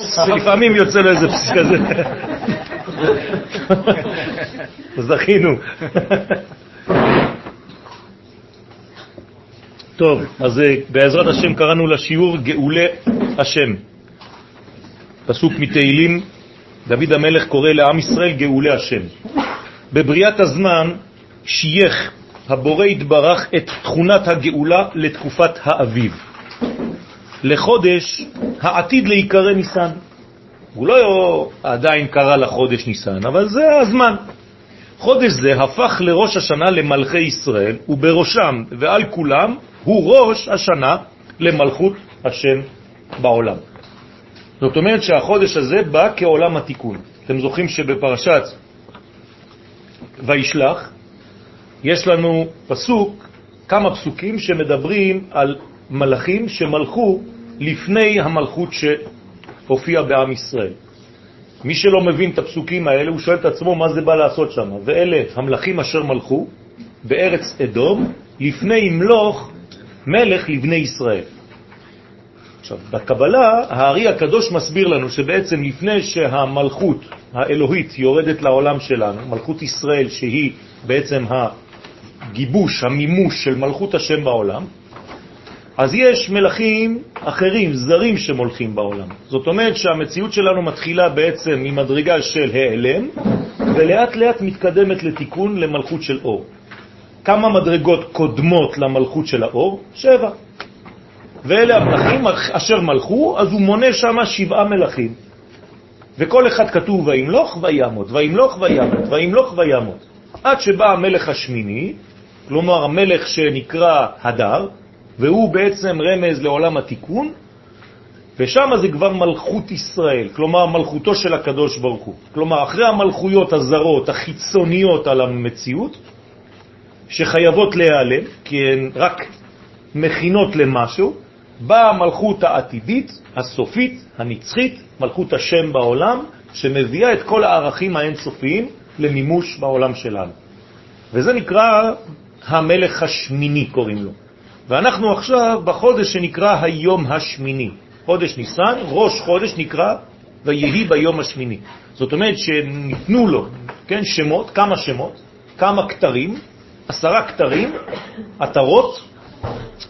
לפעמים יוצא לו איזה פס כזה. זכינו. טוב, אז אה, בעזרת השם קראנו לשיעור גאולי השם. פסוק מתהילים, דוד המלך קורא לעם ישראל גאולי השם. בבריאת הזמן שייך הבורא התברך את תכונת הגאולה לתקופת האביב. לחודש העתיד להיקרא ניסן. הוא לא עדיין קרא לחודש ניסן, אבל זה הזמן. חודש זה הפך לראש השנה למלכי ישראל, ובראשם ועל כולם הוא ראש השנה למלכות השם בעולם. זאת אומרת שהחודש הזה בא כעולם התיקון. אתם זוכרים שבפרשת וישלח יש לנו פסוק, כמה פסוקים שמדברים על מלאכים שמלכו לפני המלכות שהופיעה בעם ישראל. מי שלא מבין את הפסוקים האלה, הוא שואל את עצמו מה זה בא לעשות שם. ואלה המלאכים אשר מלכו בארץ אדום לפני ימלוך מלך לבני ישראל. עכשיו, בקבלה, הארי הקדוש מסביר לנו שבעצם לפני שהמלכות האלוהית יורדת לעולם שלנו, מלכות ישראל שהיא בעצם הגיבוש, המימוש של מלכות השם בעולם, אז יש מלכים אחרים, זרים שמולכים בעולם. זאת אומרת שהמציאות שלנו מתחילה בעצם ממדרגה של העלם, ולאט לאט מתקדמת לתיקון למלכות של אור. כמה מדרגות קודמות למלכות של האור? שבע. ואלה המלכים אשר מלכו, אז הוא מונה שם שבעה מלכים. וכל אחד כתוב וימלוך וימות, וימלוך וימות, וימלוך וימות. עד שבא המלך השמיני, כלומר המלך שנקרא הדר, והוא בעצם רמז לעולם התיקון, ושם זה כבר מלכות ישראל, כלומר מלכותו של הקדוש ברוך הוא. כלומר, אחרי המלכויות הזרות, החיצוניות על המציאות, שחייבות להיעלם, כי הן רק מכינות למשהו, באה המלכות העתידית, הסופית, הנצחית, מלכות השם בעולם, שמביאה את כל הערכים האינסופיים למימוש בעולם שלנו. וזה נקרא המלך השמיני, קוראים לו. ואנחנו עכשיו בחודש שנקרא היום השמיני. חודש ניסן, ראש חודש נקרא ויהי ביום השמיני. זאת אומרת שניתנו לו, כן, שמות, כמה שמות, כמה כתרים, עשרה כתרים, עטרות,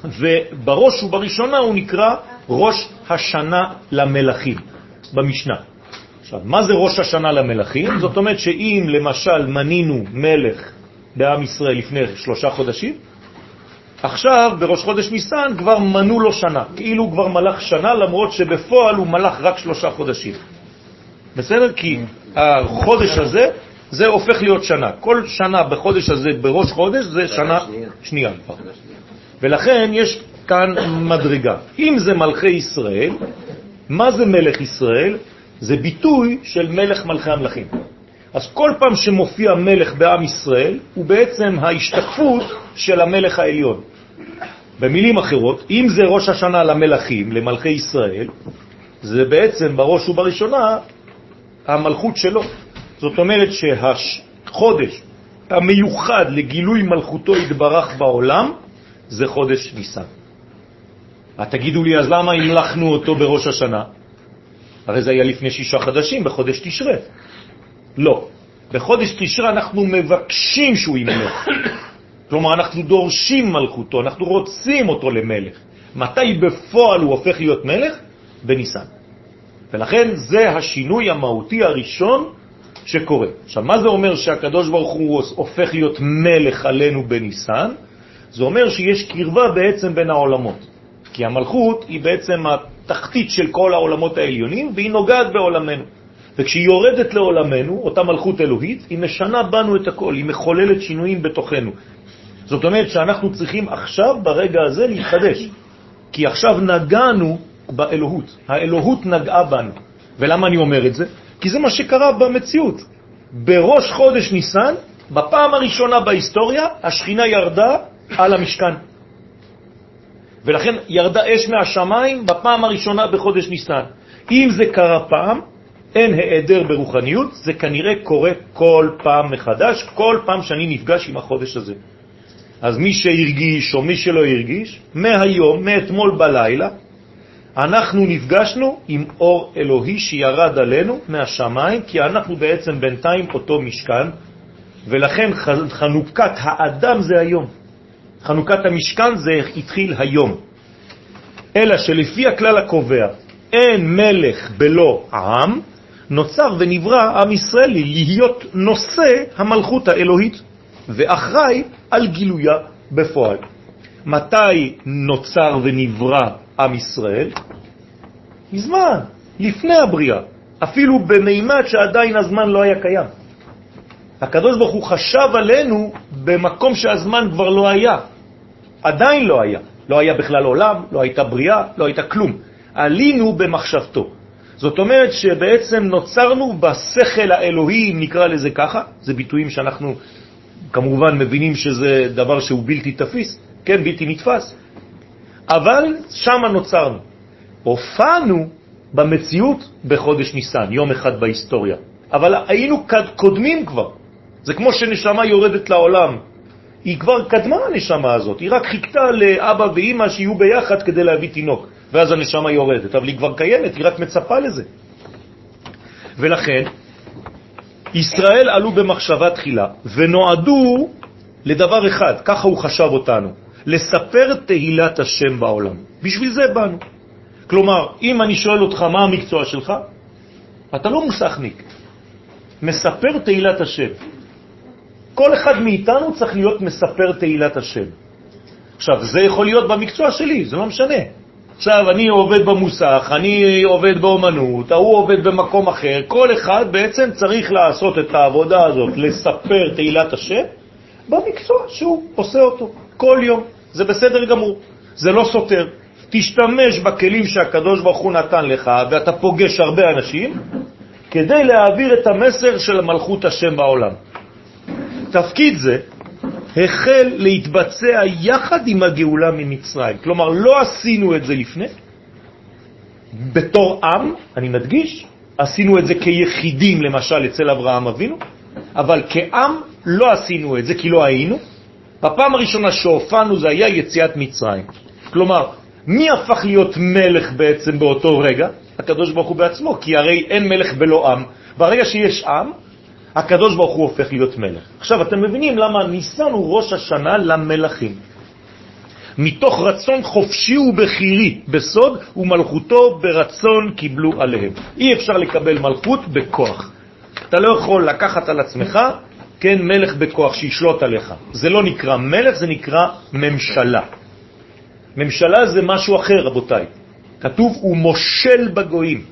ובראש ובראשונה הוא נקרא ראש השנה למלכים, במשנה. עכשיו, מה זה ראש השנה למלכים? זאת אומרת שאם למשל מנינו מלך בעם ישראל לפני שלושה חודשים, עכשיו, בראש חודש ניסן, כבר מנו לו שנה, כאילו הוא כבר מלך שנה, למרות שבפועל הוא מלך רק שלושה חודשים. בסדר? כי החודש הזה, זה הופך להיות שנה. כל שנה בחודש הזה, בראש חודש, זה שנה שנייה. ולכן יש כאן מדרגה. אם זה מלכי ישראל, מה זה מלך ישראל? זה ביטוי של מלך מלכי המלכים. אז כל פעם שמופיע מלך בעם ישראל, הוא בעצם ההשתקפות של המלך העליון. במילים אחרות, אם זה ראש השנה למלכים, למלכי ישראל, זה בעצם בראש ובראשונה המלכות שלו. זאת אומרת שהחודש המיוחד לגילוי מלכותו התברך בעולם זה חודש ניסן. תגידו לי, אז למה המלכנו אותו בראש השנה? הרי זה היה לפני שישה חדשים, בחודש תשרה. לא. בחודש תשרה אנחנו מבקשים שהוא ימלך. כלומר, אנחנו דורשים מלכותו, אנחנו רוצים אותו למלך. מתי בפועל הוא הופך להיות מלך? בניסן. ולכן זה השינוי המהותי הראשון שקורה. עכשיו, מה זה אומר שהקדוש ברוך הוא הופך להיות מלך עלינו בניסן? זה אומר שיש קרבה בעצם בין העולמות. כי המלכות היא בעצם התחתית של כל העולמות העליונים, והיא נוגעת בעולמנו. וכשהיא יורדת לעולמנו, אותה מלכות אלוהית, היא משנה בנו את הכל, היא מחוללת שינויים בתוכנו. זאת אומרת שאנחנו צריכים עכשיו, ברגע הזה, להתחדש. כי עכשיו נגענו באלוהות. האלוהות נגעה בנו. ולמה אני אומר את זה? כי זה מה שקרה במציאות. בראש חודש ניסן, בפעם הראשונה בהיסטוריה, השכינה ירדה על המשכן. ולכן ירדה אש מהשמיים בפעם הראשונה בחודש ניסן. אם זה קרה פעם, אין העדר ברוחניות, זה כנראה קורה כל פעם מחדש, כל פעם שאני נפגש עם החודש הזה. אז מי שהרגיש או מי שלא הרגיש, מהיום, מאתמול בלילה, אנחנו נפגשנו עם אור אלוהי שירד עלינו מהשמיים, כי אנחנו בעצם בינתיים אותו משכן, ולכן חנוכת האדם זה היום. חנוכת המשכן זה התחיל היום. אלא שלפי הכלל הקובע, אין מלך בלא עם, נוצר ונברא עם ישראל להיות נושא המלכות האלוהית ואחראי על גילויה בפועל. מתי נוצר ונברא עם ישראל? מזמן, לפני הבריאה, אפילו במימד שעדיין הזמן לא היה קיים. הקדוש ברוך הוא חשב עלינו במקום שהזמן כבר לא היה. עדיין לא היה. לא היה בכלל עולם, לא הייתה בריאה, לא הייתה כלום. עלינו במחשבתו. זאת אומרת שבעצם נוצרנו בשכל האלוהי, נקרא לזה ככה, זה ביטויים שאנחנו כמובן מבינים שזה דבר שהוא בלתי תפיס, כן, בלתי נתפס, אבל שם נוצרנו. הופענו במציאות בחודש ניסן, יום אחד בהיסטוריה, אבל היינו קודמים כבר. זה כמו שנשמה יורדת לעולם. היא כבר קדמה הנשמה הזאת, היא רק חיכתה לאבא ואימא שיהיו ביחד כדי להביא תינוק, ואז הנשמה יורדת, אבל היא כבר קיימת, היא רק מצפה לזה. ולכן, ישראל עלו במחשבה תחילה, ונועדו לדבר אחד, ככה הוא חשב אותנו, לספר תהילת השם בעולם. בשביל זה באנו. כלומר, אם אני שואל אותך מה המקצוע שלך, אתה לא מוסכניק, מספר תהילת השם. כל אחד מאיתנו צריך להיות מספר תהילת השם. עכשיו, זה יכול להיות במקצוע שלי, זה לא משנה. עכשיו, אני עובד במוסך, אני עובד באומנות, ההוא עובד במקום אחר, כל אחד בעצם צריך לעשות את העבודה הזאת, לספר תהילת השם, במקצוע שהוא עושה אותו כל יום. זה בסדר גמור, זה לא סותר. תשתמש בכלים שהקדוש ברוך הוא נתן לך, ואתה פוגש הרבה אנשים, כדי להעביר את המסר של מלכות השם בעולם. תפקיד זה החל להתבצע יחד עם הגאולה ממצרים. כלומר, לא עשינו את זה לפני, בתור עם, אני מדגיש, עשינו את זה כיחידים, למשל אצל אברהם אבינו, אבל כעם לא עשינו את זה כי לא היינו. בפעם הראשונה שהופענו זה היה יציאת מצרים. כלומר, מי הפך להיות מלך בעצם באותו רגע? הקדוש ברוך הוא בעצמו, כי הרי אין מלך בלא עם. ברגע שיש עם, הקדוש ברוך הוא הופך להיות מלך. עכשיו, אתם מבינים למה ניסן הוא ראש השנה למלכים. מתוך רצון חופשי ובחירי בסוד, ומלכותו ברצון קיבלו עליהם. אי אפשר לקבל מלכות בכוח. אתה לא יכול לקחת על עצמך, כן, מלך בכוח שישלוט עליך. זה לא נקרא מלך, זה נקרא ממשלה. ממשלה זה משהו אחר, רבותיי. כתוב, הוא מושל בגויים.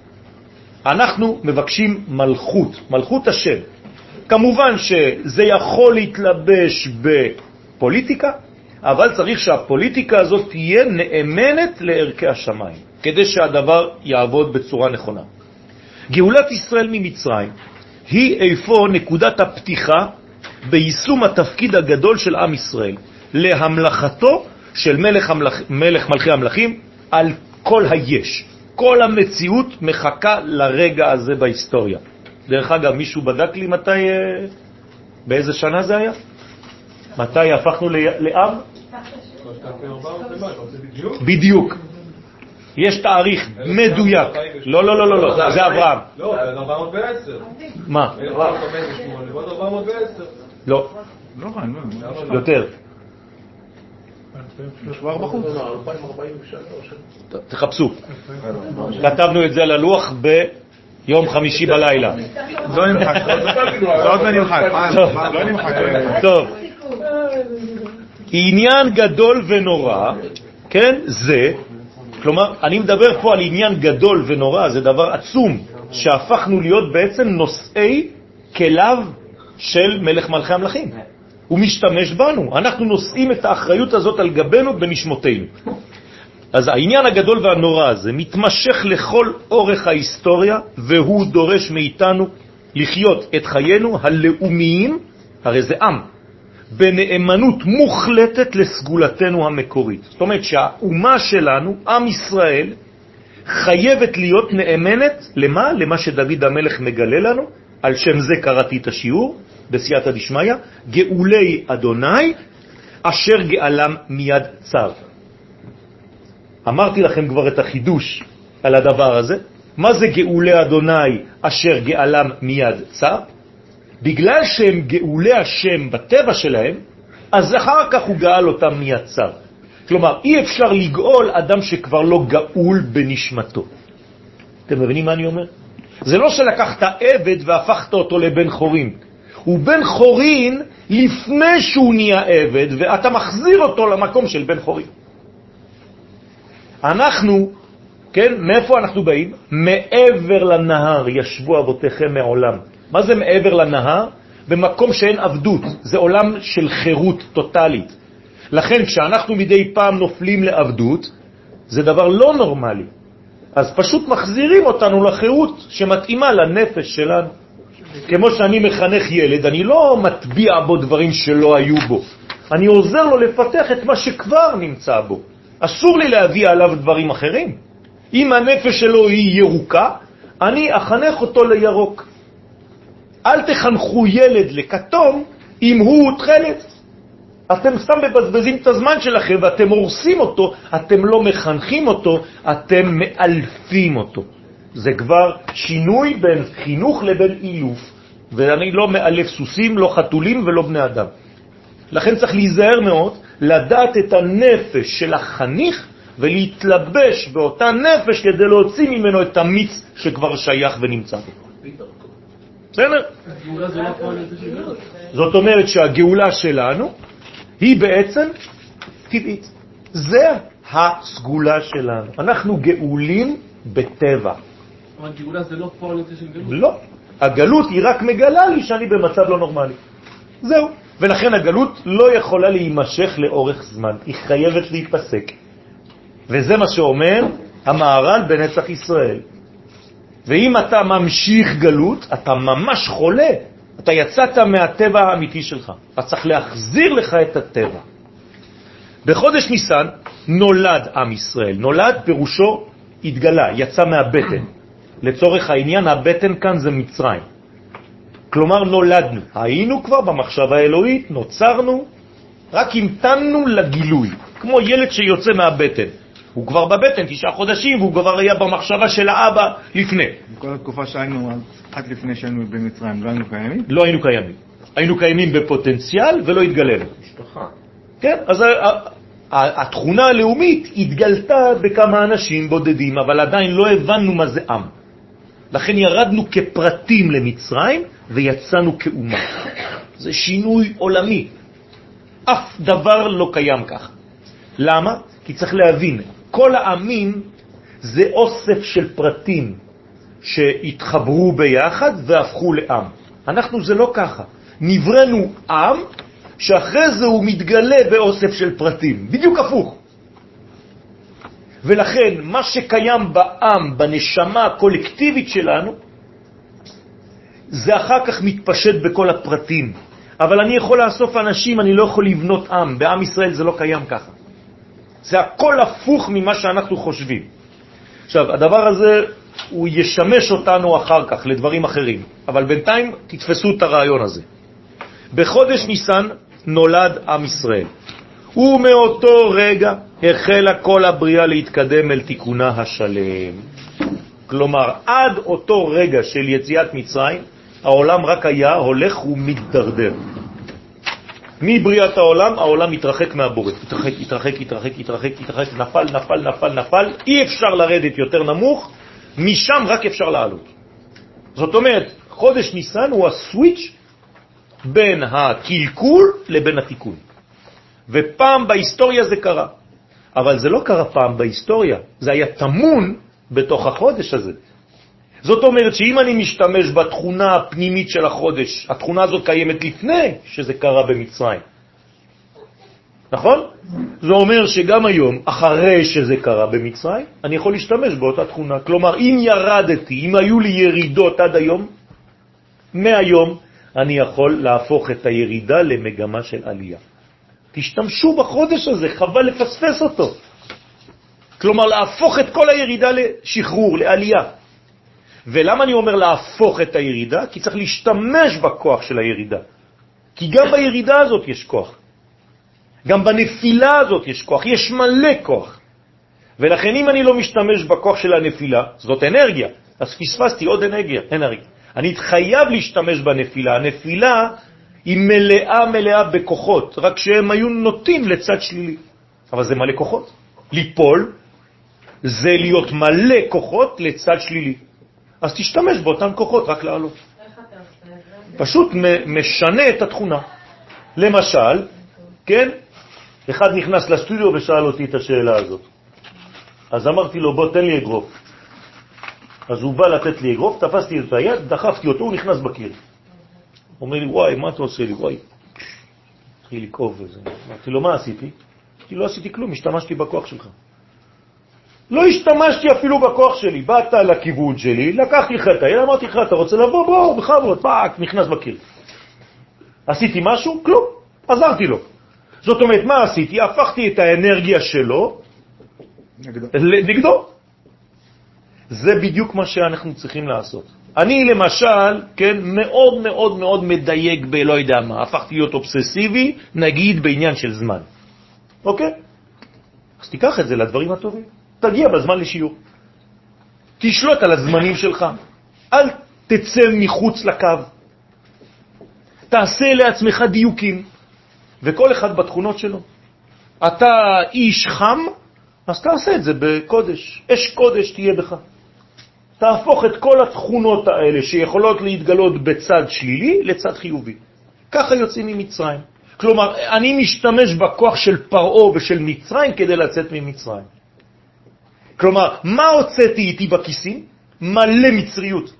אנחנו מבקשים מלכות, מלכות השם. כמובן שזה יכול להתלבש בפוליטיקה, אבל צריך שהפוליטיקה הזאת תהיה נאמנת לערכי השמיים, כדי שהדבר יעבוד בצורה נכונה. גאולת ישראל ממצרים היא איפה נקודת הפתיחה ביישום התפקיד הגדול של עם ישראל, להמלכתו של מלך, המלך, מלך מלכי המלכים על כל היש. כל המציאות מחכה לרגע הזה בהיסטוריה. דרך אגב, מישהו בדק לי מתי, אה, באיזה שנה זה היה? מתי הפכנו לעם? בדיוק. יש תאריך מדויק. לא, לא, לא, לא, זה אברהם. לא, זה 410. מה? לא. יותר. תחפשו. כתבנו את זה על הלוח ב... יום חמישי בלילה. לא נמחק, זה עוד לא נמחק. טוב. עניין גדול ונורא, כן, זה, כלומר, אני מדבר פה על עניין גדול ונורא, זה דבר עצום, שהפכנו להיות בעצם נושאי כליו של מלך מלכי המלכים. הוא משתמש בנו, אנחנו נושאים את האחריות הזאת על גבנו בנשמותינו. אז העניין הגדול והנורא הזה מתמשך לכל אורך ההיסטוריה, והוא דורש מאיתנו לחיות את חיינו הלאומיים, הרי זה עם, בנאמנות מוחלטת לסגולתנו המקורית. זאת אומרת שהאומה שלנו, עם ישראל, חייבת להיות נאמנת למה? למה שדוד המלך מגלה לנו, על שם זה קראתי את השיעור, בסייעתא דשמיא, גאולי אדוני, אשר גאלם מיד צר. אמרתי לכם כבר את החידוש על הדבר הזה. מה זה גאולי אדוני אשר גאלם מיד צר? בגלל שהם גאולי השם בטבע שלהם, אז אחר כך הוא גאל אותם מיד צר. כלומר, אי אפשר לגאול אדם שכבר לא גאול בנשמתו. אתם מבינים מה אני אומר? זה לא שלקחת עבד והפכת אותו לבן חורין. הוא בן חורין לפני שהוא נהיה עבד, ואתה מחזיר אותו למקום של בן חורין. אנחנו, כן, מאיפה אנחנו באים? מעבר לנהר ישבו אבותיכם מעולם. מה זה מעבר לנהר? במקום שאין עבדות, זה עולם של חירות טוטלית. לכן כשאנחנו מדי פעם נופלים לעבדות, זה דבר לא נורמלי. אז פשוט מחזירים אותנו לחירות שמתאימה לנפש שלנו. כמו שאני מחנך ילד, אני לא מטביע בו דברים שלא היו בו. אני עוזר לו לפתח את מה שכבר נמצא בו. אסור לי להביא עליו דברים אחרים. אם הנפש שלו היא ירוקה, אני אחנך אותו לירוק. אל תחנכו ילד לכתום אם הוא תכלת. אתם סתם מבזבזים את הזמן שלכם ואתם הורסים אותו, אתם לא מחנכים אותו, אתם מאלפים אותו. זה כבר שינוי בין חינוך לבין אילוף, ואני לא מאלף סוסים, לא חתולים ולא בני אדם. לכן צריך להיזהר מאוד, לדעת את הנפש של החניך ולהתלבש באותה נפש כדי להוציא ממנו את המיץ שכבר שייך ונמצא בו. בסדר? זאת אומרת שהגאולה שלנו היא בעצם טבעית. זה הסגולה שלנו. אנחנו גאולים בטבע. אבל גאולה זה לא פועל יוצא של גלות. לא. הגלות היא רק מגלה לי שאני במצב לא נורמלי. זהו. ולכן הגלות לא יכולה להימשך לאורך זמן, היא חייבת להיפסק. וזה מה שאומר המערל בנצח ישראל. ואם אתה ממשיך גלות, אתה ממש חולה. אתה יצאת מהטבע האמיתי שלך. אתה צריך להחזיר לך את הטבע. בחודש ניסן נולד עם ישראל. נולד פירושו התגלה, יצא מהבטן. לצורך העניין, הבטן כאן זה מצרים. כלומר, נולדנו. היינו כבר במחשב האלוהית, נוצרנו, רק המתנו לגילוי, כמו ילד שיוצא מהבטן. הוא כבר בבטן תשעה חודשים, והוא כבר היה במחשבה של האבא לפני. בכל התקופה שהיינו, עד לפני שהיינו במצרים, לא היינו קיימים? לא היינו קיימים. היינו קיימים בפוטנציאל ולא התגלנו. משפחה. כן, אז התכונה הלאומית התגלתה בכמה אנשים בודדים, אבל עדיין לא הבנו מה זה עם. לכן ירדנו כפרטים למצרים ויצאנו כאומה. זה שינוי עולמי. אף דבר לא קיים ככה. למה? כי צריך להבין, כל העמים זה אוסף של פרטים שהתחברו ביחד והפכו לעם. אנחנו זה לא ככה. נברנו עם שאחרי זה הוא מתגלה באוסף של פרטים, בדיוק הפוך. ולכן מה שקיים בעם, בנשמה הקולקטיבית שלנו, זה אחר כך מתפשט בכל הפרטים. אבל אני יכול לאסוף אנשים, אני לא יכול לבנות עם. בעם ישראל זה לא קיים ככה. זה הכל הפוך ממה שאנחנו חושבים. עכשיו, הדבר הזה, הוא ישמש אותנו אחר כך לדברים אחרים, אבל בינתיים תתפסו את הרעיון הזה. בחודש ניסן נולד עם ישראל, ומאותו רגע החלה כל הבריאה להתקדם אל תיקונה השלם. כלומר, עד אותו רגע של יציאת מצרים, העולם רק היה הולך ומתדרדר. מבריאת העולם, העולם מתרחק מהבורא. התרחק, התרחק, התרחק, התרחק, התרחק, נפל, נפל, נפל, נפל. אי אפשר לרדת יותר נמוך, משם רק אפשר לעלות. זאת אומרת, חודש ניסן הוא הסוויץ' בין הקלקול לבין התיקון. ופעם בהיסטוריה זה קרה. אבל זה לא קרה פעם בהיסטוריה, זה היה תמון בתוך החודש הזה. זאת אומרת שאם אני משתמש בתכונה הפנימית של החודש, התכונה הזאת קיימת לפני שזה קרה במצרים. נכון? זה אומר שגם היום, אחרי שזה קרה במצרים, אני יכול להשתמש באותה תכונה. כלומר, אם ירדתי, אם היו לי ירידות עד היום, מהיום אני יכול להפוך את הירידה למגמה של עלייה. תשתמשו בחודש הזה, חבל לפספס אותו. כלומר, להפוך את כל הירידה לשחרור, לעלייה. ולמה אני אומר להפוך את הירידה? כי צריך להשתמש בכוח של הירידה. כי גם בירידה הזאת יש כוח. גם בנפילה הזאת יש כוח, יש מלא כוח. ולכן אם אני לא משתמש בכוח של הנפילה, זאת אנרגיה, אז פספסתי עוד אנרגיה, אנרגיה. אני חייב להשתמש בנפילה. הנפילה היא מלאה מלאה בכוחות, רק שהם היו נוטים לצד שלילי. אבל זה מלא כוחות. ליפול זה להיות מלא כוחות לצד שלילי. אז תשתמש באותם כוחות רק לעלות. פשוט משנה את התכונה. למשל, כן, אחד נכנס לסטודיו ושאל אותי את השאלה הזאת. אז אמרתי לו, בוא תן לי אגרוף. אז הוא בא לתת לי אגרוף, תפסתי את היד, דחפתי אותו, הוא נכנס בקיר. אומר לי, וואי, מה אתה עושה לי? וואי. התחיל לכאוב וזה. אמרתי לו, מה עשיתי? כי לא עשיתי כלום, השתמשתי בכוח שלך. לא השתמשתי אפילו בכוח שלי. באת לכיוון שלי, לקחתי לך את היד, אמרתי לך, אתה רוצה לבוא? בוא, בכבוד, פאק, נכנס בקיר. עשיתי משהו? כלום. עזרתי לו. זאת אומרת, מה עשיתי? הפכתי את האנרגיה שלו נגדו. נגדו. זה בדיוק מה שאנחנו צריכים לעשות. אני למשל, כן, מאוד מאוד מאוד מדייק בלא יודע מה, הפכתי להיות אובססיבי, נגיד בעניין של זמן. אוקיי? אז תיקח את זה לדברים הטובים. תגיע בזמן לשיעור. תשלוט על הזמנים שלך. אל תצא מחוץ לקו. תעשה לעצמך דיוקים, וכל אחד בתכונות שלו. אתה איש חם, אז תעשה את זה בקודש. אש קודש תהיה בך. תהפוך את כל התכונות האלה שיכולות להתגלות בצד שלילי לצד חיובי. ככה יוצאים ממצרים. כלומר, אני משתמש בכוח של פרעה ושל מצרים כדי לצאת ממצרים. כלומר, מה הוצאתי איתי בכיסים? מלא מצריות.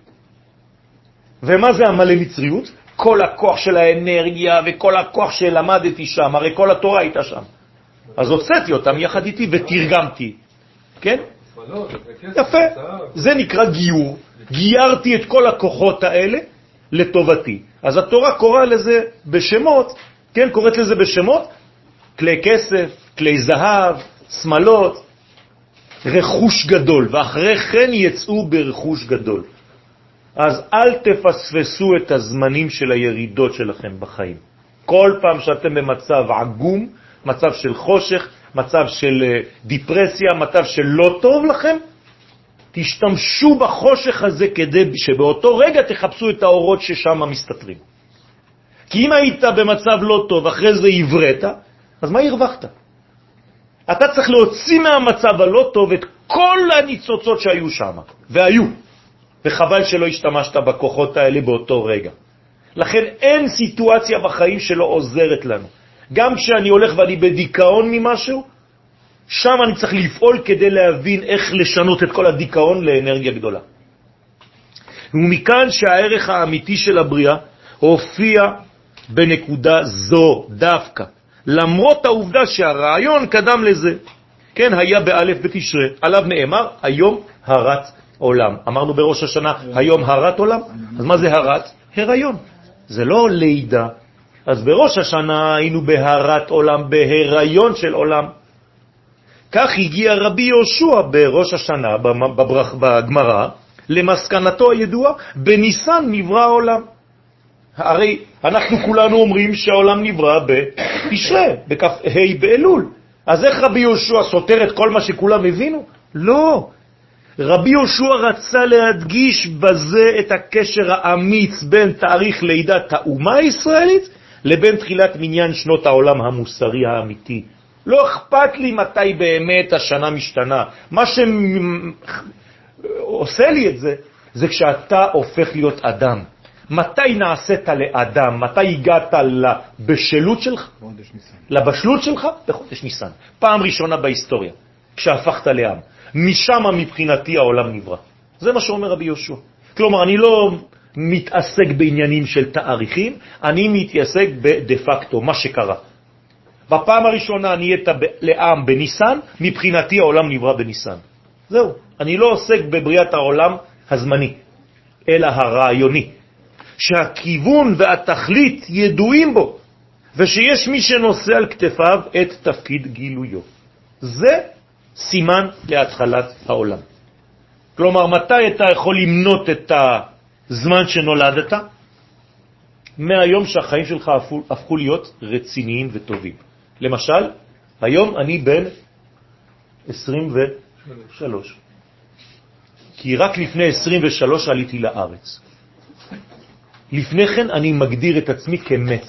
ומה זה המלא מצריות? כל הכוח של האנרגיה וכל הכוח שלמדתי שם, הרי כל התורה הייתה שם. אז הוצאתי אותם יחד איתי ותרגמתי, כן? יפה, זה נקרא גיור. גיירתי את כל הכוחות האלה לטובתי. אז התורה קוראה לזה בשמות, כן, קוראת לזה בשמות, כלי כסף, כלי זהב, שמלות, רכוש גדול, ואחרי כן יצאו ברכוש גדול. אז אל תפספסו את הזמנים של הירידות שלכם בחיים. כל פעם שאתם במצב עגום, מצב של חושך, מצב של אה, דיפרסיה, מצב של לא טוב לכם, תשתמשו בחושך הזה כדי שבאותו רגע תחפשו את האורות ששם מסתתרים. כי אם היית במצב לא טוב, אחרי זה עברית, אז מה הרווחת? אתה צריך להוציא מהמצב הלא טוב את כל הניצוצות שהיו שם, והיו, וחבל שלא השתמשת בכוחות האלה באותו רגע. לכן אין סיטואציה בחיים שלא עוזרת לנו. גם כשאני הולך ואני בדיכאון ממשהו, שם אני צריך לפעול כדי להבין איך לשנות את כל הדיכאון לאנרגיה גדולה. ומכאן שהערך האמיתי של הבריאה הופיע בנקודה זו דווקא, למרות העובדה שהרעיון קדם לזה. כן, היה באלף בתשרה, עליו נאמר, היום הרת עולם. אמרנו בראש השנה, היום הרת עולם? אז מה זה הרת? הריון. זה לא לידה, אז בראש השנה היינו בהרת עולם, בהיריון של עולם. כך הגיע רבי יהושע בראש השנה, בגמרא, למסקנתו הידועה, בניסן נברא העולם. הרי אנחנו כולנו אומרים שהעולם נברא בתשרה, בכ"ה באלול. אז איך רבי יהושע סותר את כל מה שכולם הבינו? לא. רבי יהושע רצה להדגיש בזה את הקשר האמיץ בין תאריך לידת האומה הישראלית לבין תחילת מניין שנות העולם המוסרי האמיתי. לא אכפת לי מתי באמת השנה משתנה. מה שעושה לי את זה, זה כשאתה הופך להיות אדם. מתי נעשית לאדם? מתי הגעת לבשלות שלך? לבשלות שלך? בחודש ניסן. פעם ראשונה בהיסטוריה, כשהפכת לעם. משם מבחינתי העולם נברא. זה מה שאומר רבי יהושע. כלומר, אני לא מתעסק בעניינים של תאריכים, אני מתעסק בדה פקטו, מה שקרה. בפעם הראשונה נהיית לעם בניסן, מבחינתי העולם נברא בניסן. זהו, אני לא עוסק בבריאת העולם הזמני, אלא הרעיוני, שהכיוון והתכלית ידועים בו, ושיש מי שנושא על כתפיו את תפקיד גילויו. זה סימן להתחלת העולם. כלומר, מתי אתה יכול למנות את ה... זמן שנולדת, מהיום שהחיים שלך הפכו, הפכו להיות רציניים וטובים. למשל, היום אני בן שלוש. כי רק לפני 23 עליתי לארץ. לפני כן אני מגדיר את עצמי כמת.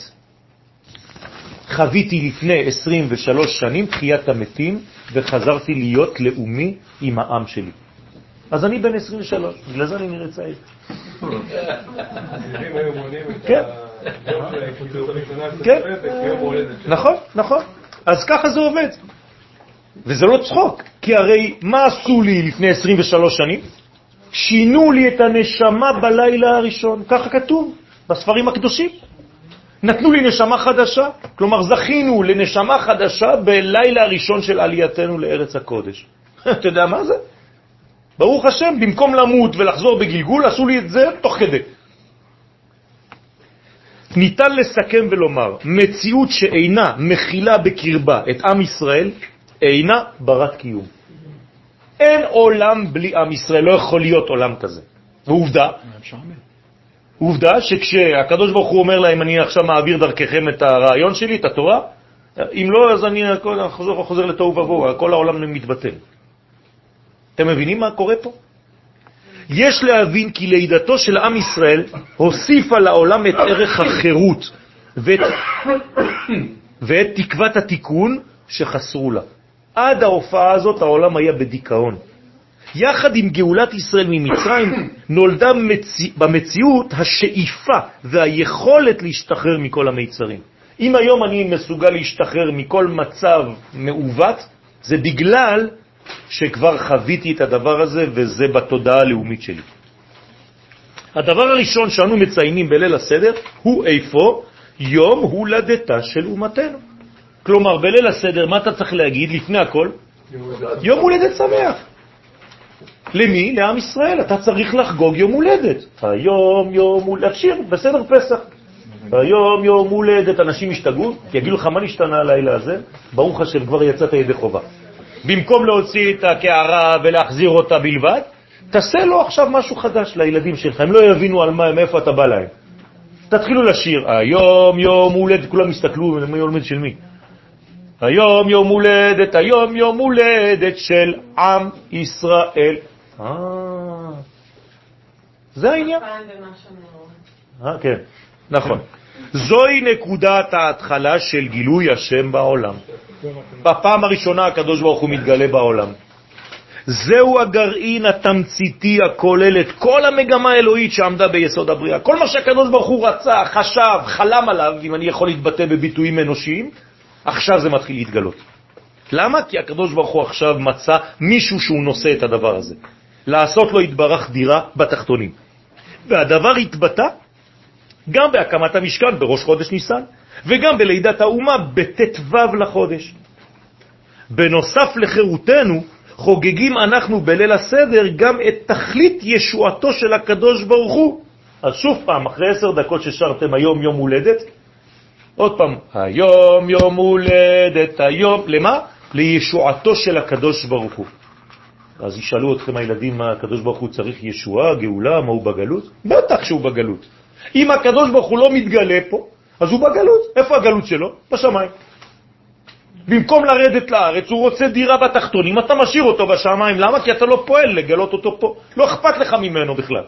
חוויתי לפני 23 שנים תחיית המתים וחזרתי להיות לאומי עם העם שלי. אז אני בן 23, בגלל זה אני נראה צעיר. כן. כן, נכון, נכון. אז ככה זה עובד. וזה לא צחוק, כי הרי מה עשו לי לפני 23 שנים? שינו לי את הנשמה בלילה הראשון, ככה כתוב בספרים הקדושים. נתנו לי נשמה חדשה, כלומר זכינו לנשמה חדשה בלילה הראשון של עלייתנו לארץ הקודש. אתה יודע מה זה? ברוך השם, במקום למות ולחזור בגלגול, עשו לי את זה תוך כדי. ניתן לסכם ולומר, מציאות שאינה מכילה בקרבה את עם ישראל, אינה ברת קיום. אין עולם בלי עם ישראל, לא יכול להיות עולם כזה. ועובדה, עובדה שכשהקדוש ברוך הוא אומר להם, אני עכשיו מעביר דרככם את הרעיון שלי, את התורה, אם לא, אז אני חוזר, חוזר לתוהו ובוהו, כל העולם מתבטל. אתם מבינים מה קורה פה? יש להבין כי לידתו של עם ישראל הוסיפה לעולם את ערך החירות ואת, ואת תקוות התיקון שחסרו לה. עד ההופעה הזאת העולם היה בדיכאון. יחד עם גאולת ישראל ממצרים נולדה מציא, במציאות השאיפה והיכולת להשתחרר מכל המיצרים. אם היום אני מסוגל להשתחרר מכל מצב מעוות, זה בגלל שכבר חוויתי את הדבר הזה וזה בתודעה הלאומית שלי. הדבר הראשון שאנו מציינים בליל הסדר הוא איפה? יום הולדתה של אומתנו. כלומר, בליל הסדר, מה אתה צריך להגיד לפני הכל? יום הולדת שמח. למי? לעם ישראל. אתה צריך לחגוג יום הולדת. היום יום הולדת, שיר בסדר פסח. היום יום הולדת, אנשים ישתגעו, יגידו לך מה נשתנה הלילה הזה? ברוך השם, כבר יצאת ידי חובה. במקום להוציא את הקערה ולהחזיר אותה בלבד, תעשה לו עכשיו משהו חדש לילדים שלך, הם לא יבינו על מה, מאיפה אתה בא להם. תתחילו לשיר, היום יום הולדת, כולם יסתכלו, מי הולדת של מי? היום יום הולדת, היום יום הולדת של עם ישראל. אה, זה העניין. אה, כן, נכון. זוהי נקודת ההתחלה של גילוי השם בעולם. בפעם הראשונה הקדוש ברוך הוא מתגלה בעולם. זהו הגרעין התמציתי הכולל את כל המגמה האלוהית שעמדה ביסוד הבריאה. כל מה שהקדוש ברוך הוא רצה, חשב, חלם עליו, אם אני יכול להתבטא בביטויים אנושיים, עכשיו זה מתחיל להתגלות. למה? כי הקדוש ברוך הוא עכשיו מצא מישהו שהוא נושא את הדבר הזה. לעשות לו התברך דירה בתחתונים. והדבר התבטא גם בהקמת המשכן בראש חודש ניסן, וגם בלידת האומה בט"ו לחודש. בנוסף לחירותנו, חוגגים אנחנו בליל הסדר גם את תכלית ישועתו של הקדוש ברוך הוא. אז שוב פעם, אחרי עשר דקות ששרתם היום יום הולדת, עוד פעם, היום יום הולדת, היום, למה? לישועתו של הקדוש ברוך הוא. אז ישאלו אתכם הילדים מה הקדוש ברוך הוא צריך ישועה, גאולה, מה הוא בגלות? בטח שהוא בגלות. אם הקדוש ברוך הוא לא מתגלה פה, אז הוא בגלות. איפה הגלות שלו? בשמיים. במקום לרדת לארץ, הוא רוצה דירה בתחתונים, אתה משאיר אותו בשמיים. למה? כי אתה לא פועל לגלות אותו פה. לא אכפת לך ממנו בכלל.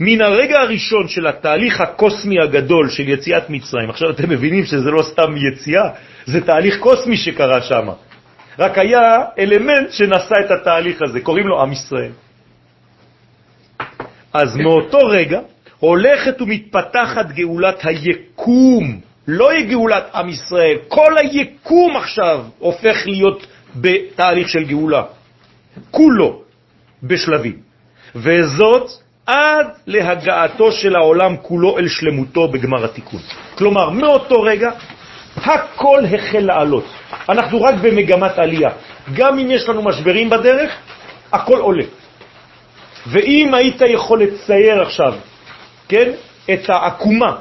מן הרגע הראשון של התהליך הקוסמי הגדול של יציאת מצרים, עכשיו אתם מבינים שזה לא סתם יציאה, זה תהליך קוסמי שקרה שם. רק היה אלמנט שנשא את התהליך הזה, קוראים לו עם ישראל. אז מאותו רגע הולכת ומתפתחת גאולת היקום, לא גאולת עם ישראל, כל היקום עכשיו הופך להיות בתהליך של גאולה, כולו בשלבים. וזאת עד להגעתו של העולם כולו אל שלמותו בגמר התיקון. כלומר, מאותו רגע הכל החל לעלות. אנחנו רק במגמת עלייה. גם אם יש לנו משברים בדרך, הכל עולה. ואם היית יכול לצייר עכשיו, כן, את העקומה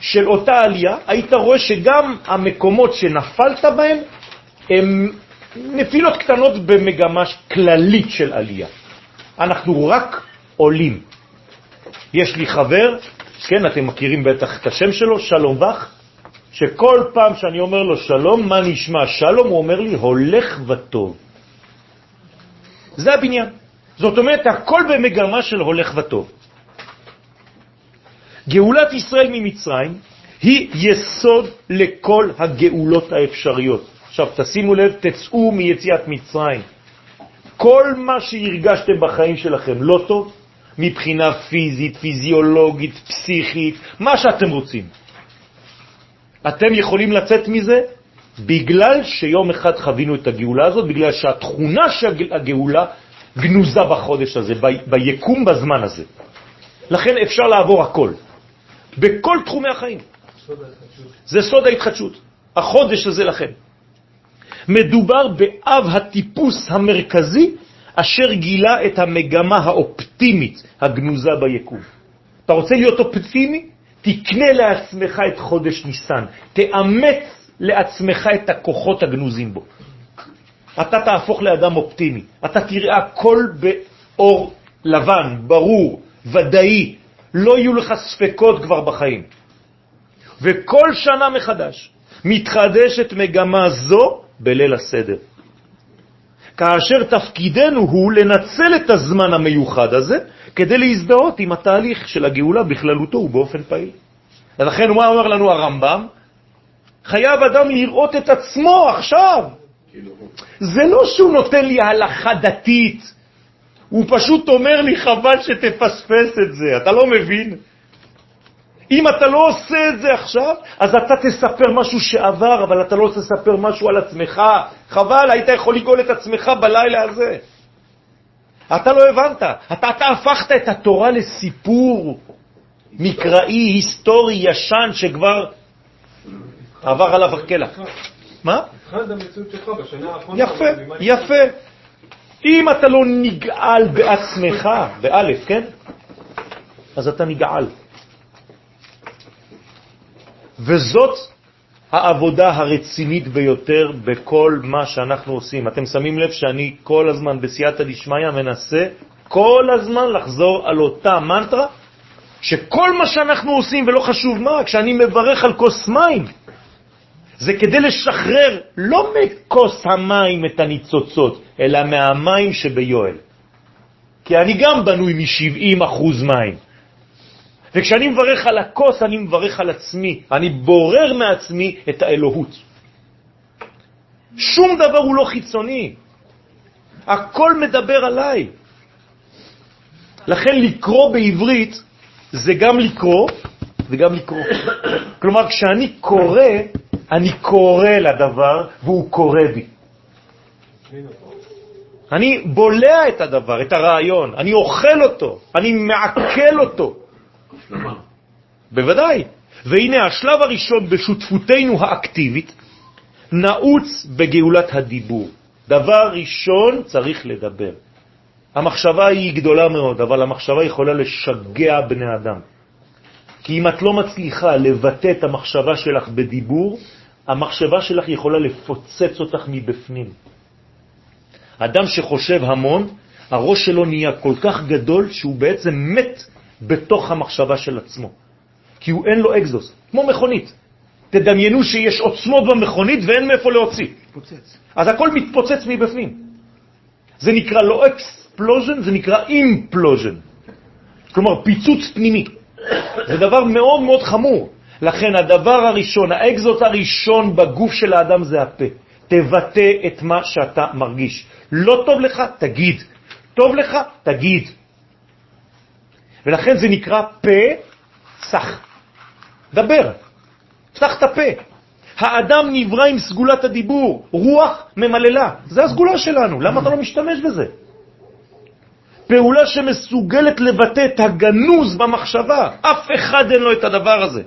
של אותה עלייה, היית רואה שגם המקומות שנפלת בהם הם נפילות קטנות במגמה כללית של עלייה. אנחנו רק עולים. יש לי חבר, כן, אתם מכירים בטח את השם שלו, שלום וך, שכל פעם שאני אומר לו שלום, מה נשמע שלום? הוא אומר לי, הולך וטוב. זה הבניין. זאת אומרת, הכל במגמה של הולך וטוב. גאולת ישראל ממצרים היא יסוד לכל הגאולות האפשריות. עכשיו תשימו לב, תצאו מיציאת מצרים. כל מה שהרגשתם בחיים שלכם לא טוב, מבחינה פיזית, פיזיולוגית, פסיכית, מה שאתם רוצים. אתם יכולים לצאת מזה בגלל שיום אחד חווינו את הגאולה הזאת, בגלל שהתכונה של הגאולה גנוזה בחודש הזה, ביקום בזמן הזה. לכן אפשר לעבור הכל, בכל תחומי החיים. זה סוד ההתחדשות. החודש הזה לכם. מדובר באב הטיפוס המרכזי אשר גילה את המגמה האופטימית הגנוזה ביקום. אתה רוצה להיות אופטימי? תקנה לעצמך את חודש ניסן, תאמץ לעצמך את הכוחות הגנוזים בו. אתה תהפוך לאדם אופטימי, אתה תראה הכל באור לבן, ברור, ודאי, לא יהיו לך ספקות כבר בחיים. וכל שנה מחדש מתחדשת מגמה זו בליל הסדר. כאשר תפקידנו הוא לנצל את הזמן המיוחד הזה כדי להזדהות עם התהליך של הגאולה בכללותו ובאופן פעיל. ולכן מה אומר לנו הרמב"ם? חייב אדם לראות את עצמו עכשיו. זה לא שהוא נותן לי הלכה דתית, הוא פשוט אומר לי חבל שתפספס את זה, אתה לא מבין? אם אתה לא עושה את זה עכשיו, אז אתה תספר משהו שעבר, אבל אתה לא תספר משהו על עצמך. חבל, היית יכול לגאול את עצמך בלילה הזה. אתה לא הבנת. אתה, אתה הפכת את התורה לסיפור מקראי, היסטורי, ישן, שכבר עבר עליו הקלח. מה? יפה, יפה. אם אתה לא נגעל בעצמך, באלף, כן? אז אתה נגעל. וזאת העבודה הרצינית ביותר בכל מה שאנחנו עושים. אתם שמים לב שאני כל הזמן בסייעתא דשמיא מנסה כל הזמן לחזור על אותה מנטרה, שכל מה שאנחנו עושים, ולא חשוב מה, כשאני מברך על כוס מים, זה כדי לשחרר לא מכוס המים את הניצוצות, אלא מהמים שביואל. כי אני גם בנוי מ-70% מים. וכשאני מברך על הכוס, אני מברך על עצמי. אני בורר מעצמי את האלוהות. שום דבר הוא לא חיצוני. הכל מדבר עליי. לכן לקרוא בעברית זה גם לקרוא וגם לקרוא. כלומר, כשאני קורא, אני קורא לדבר והוא קורא בי. אני בולע את הדבר, את הרעיון, אני אוכל אותו, אני מעכל אותו. בוודאי. והנה השלב הראשון בשותפותנו האקטיבית נעוץ בגאולת הדיבור. דבר ראשון צריך לדבר. המחשבה היא גדולה מאוד, אבל המחשבה יכולה לשגע בני אדם. כי אם את לא מצליחה לבטא את המחשבה שלך בדיבור, המחשבה שלך יכולה לפוצץ אותך מבפנים. אדם שחושב המון, הראש שלו נהיה כל כך גדול שהוא בעצם מת בתוך המחשבה של עצמו. כי הוא אין לו אקזוס, כמו מכונית. תדמיינו שיש עוצמות במכונית ואין מאיפה להוציא. מתפוצץ. אז הכל מתפוצץ מבפנים. זה נקרא לא explosion, זה נקרא implosion. כלומר, פיצוץ פנימי. זה דבר מאוד מאוד חמור. לכן הדבר הראשון, האקזוס הראשון בגוף של האדם זה הפה. תבטא את מה שאתה מרגיש. לא טוב לך, תגיד. טוב לך, תגיד. ולכן זה נקרא פה צח. דבר, פתח את הפה. האדם נברא עם סגולת הדיבור, רוח ממללה. זה הסגולה שלנו, למה אתה לא משתמש בזה? פעולה שמסוגלת לבטא את הגנוז במחשבה. אף אחד אין לו את הדבר הזה,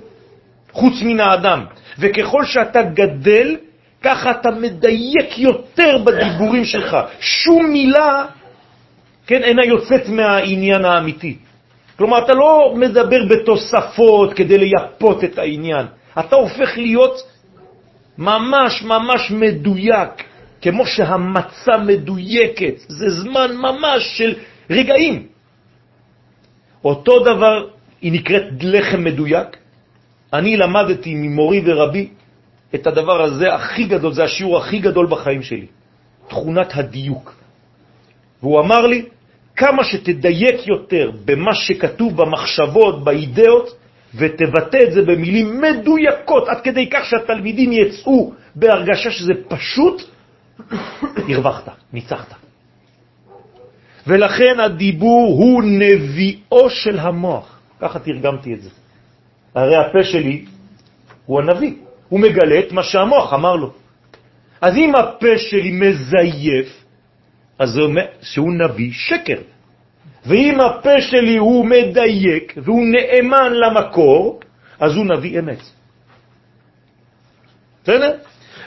חוץ מן האדם. וככל שאתה גדל, ככה אתה מדייק יותר בדיבורים שלך. שום מילה, כן, אינה יוצאת מהעניין האמיתי. כלומר, אתה לא מדבר בתוספות כדי לייפות את העניין. אתה הופך להיות ממש ממש מדויק, כמו שהמצה מדויקת. זה זמן ממש של רגעים. אותו דבר, היא נקראת לחם מדויק. אני למדתי ממורי ורבי את הדבר הזה הכי גדול, זה השיעור הכי גדול בחיים שלי, תכונת הדיוק. והוא אמר לי, כמה שתדייק יותר במה שכתוב במחשבות, באידאות, ותבטא את זה במילים מדויקות, עד כדי כך שהתלמידים יצאו בהרגשה שזה פשוט, הרווחת, ניצחת. ולכן הדיבור הוא נביאו של המוח. ככה תרגמתי את זה. הרי הפה שלי הוא הנביא, הוא מגלה את מה שהמוח אמר לו. אז אם הפה שלי מזייף, אז זה אומר שהוא נביא שקר. ואם הפה שלי הוא מדייק והוא נאמן למקור, אז הוא נביא אמת. בסדר?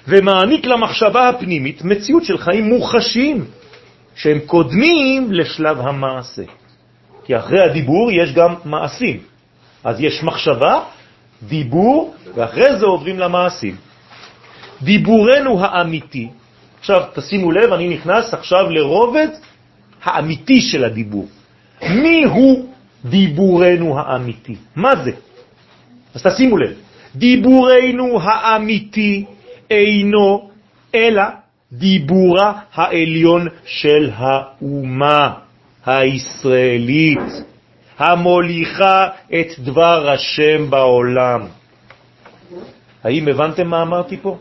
ומעניק למחשבה הפנימית מציאות של חיים מוחשיים, שהם קודמים לשלב המעשה. כי אחרי הדיבור יש גם מעשים. אז יש מחשבה, דיבור, ואחרי זה עוברים למעשים. דיבורנו האמיתי, עכשיו תשימו לב, אני נכנס עכשיו לרובד האמיתי של הדיבור. מי הוא דיבורנו האמיתי? מה זה? אז תשימו לב, דיבורנו האמיתי אינו אלא דיבורה העליון של האומה הישראלית, המוליכה את דבר השם בעולם. האם הבנתם מה אמרתי פה?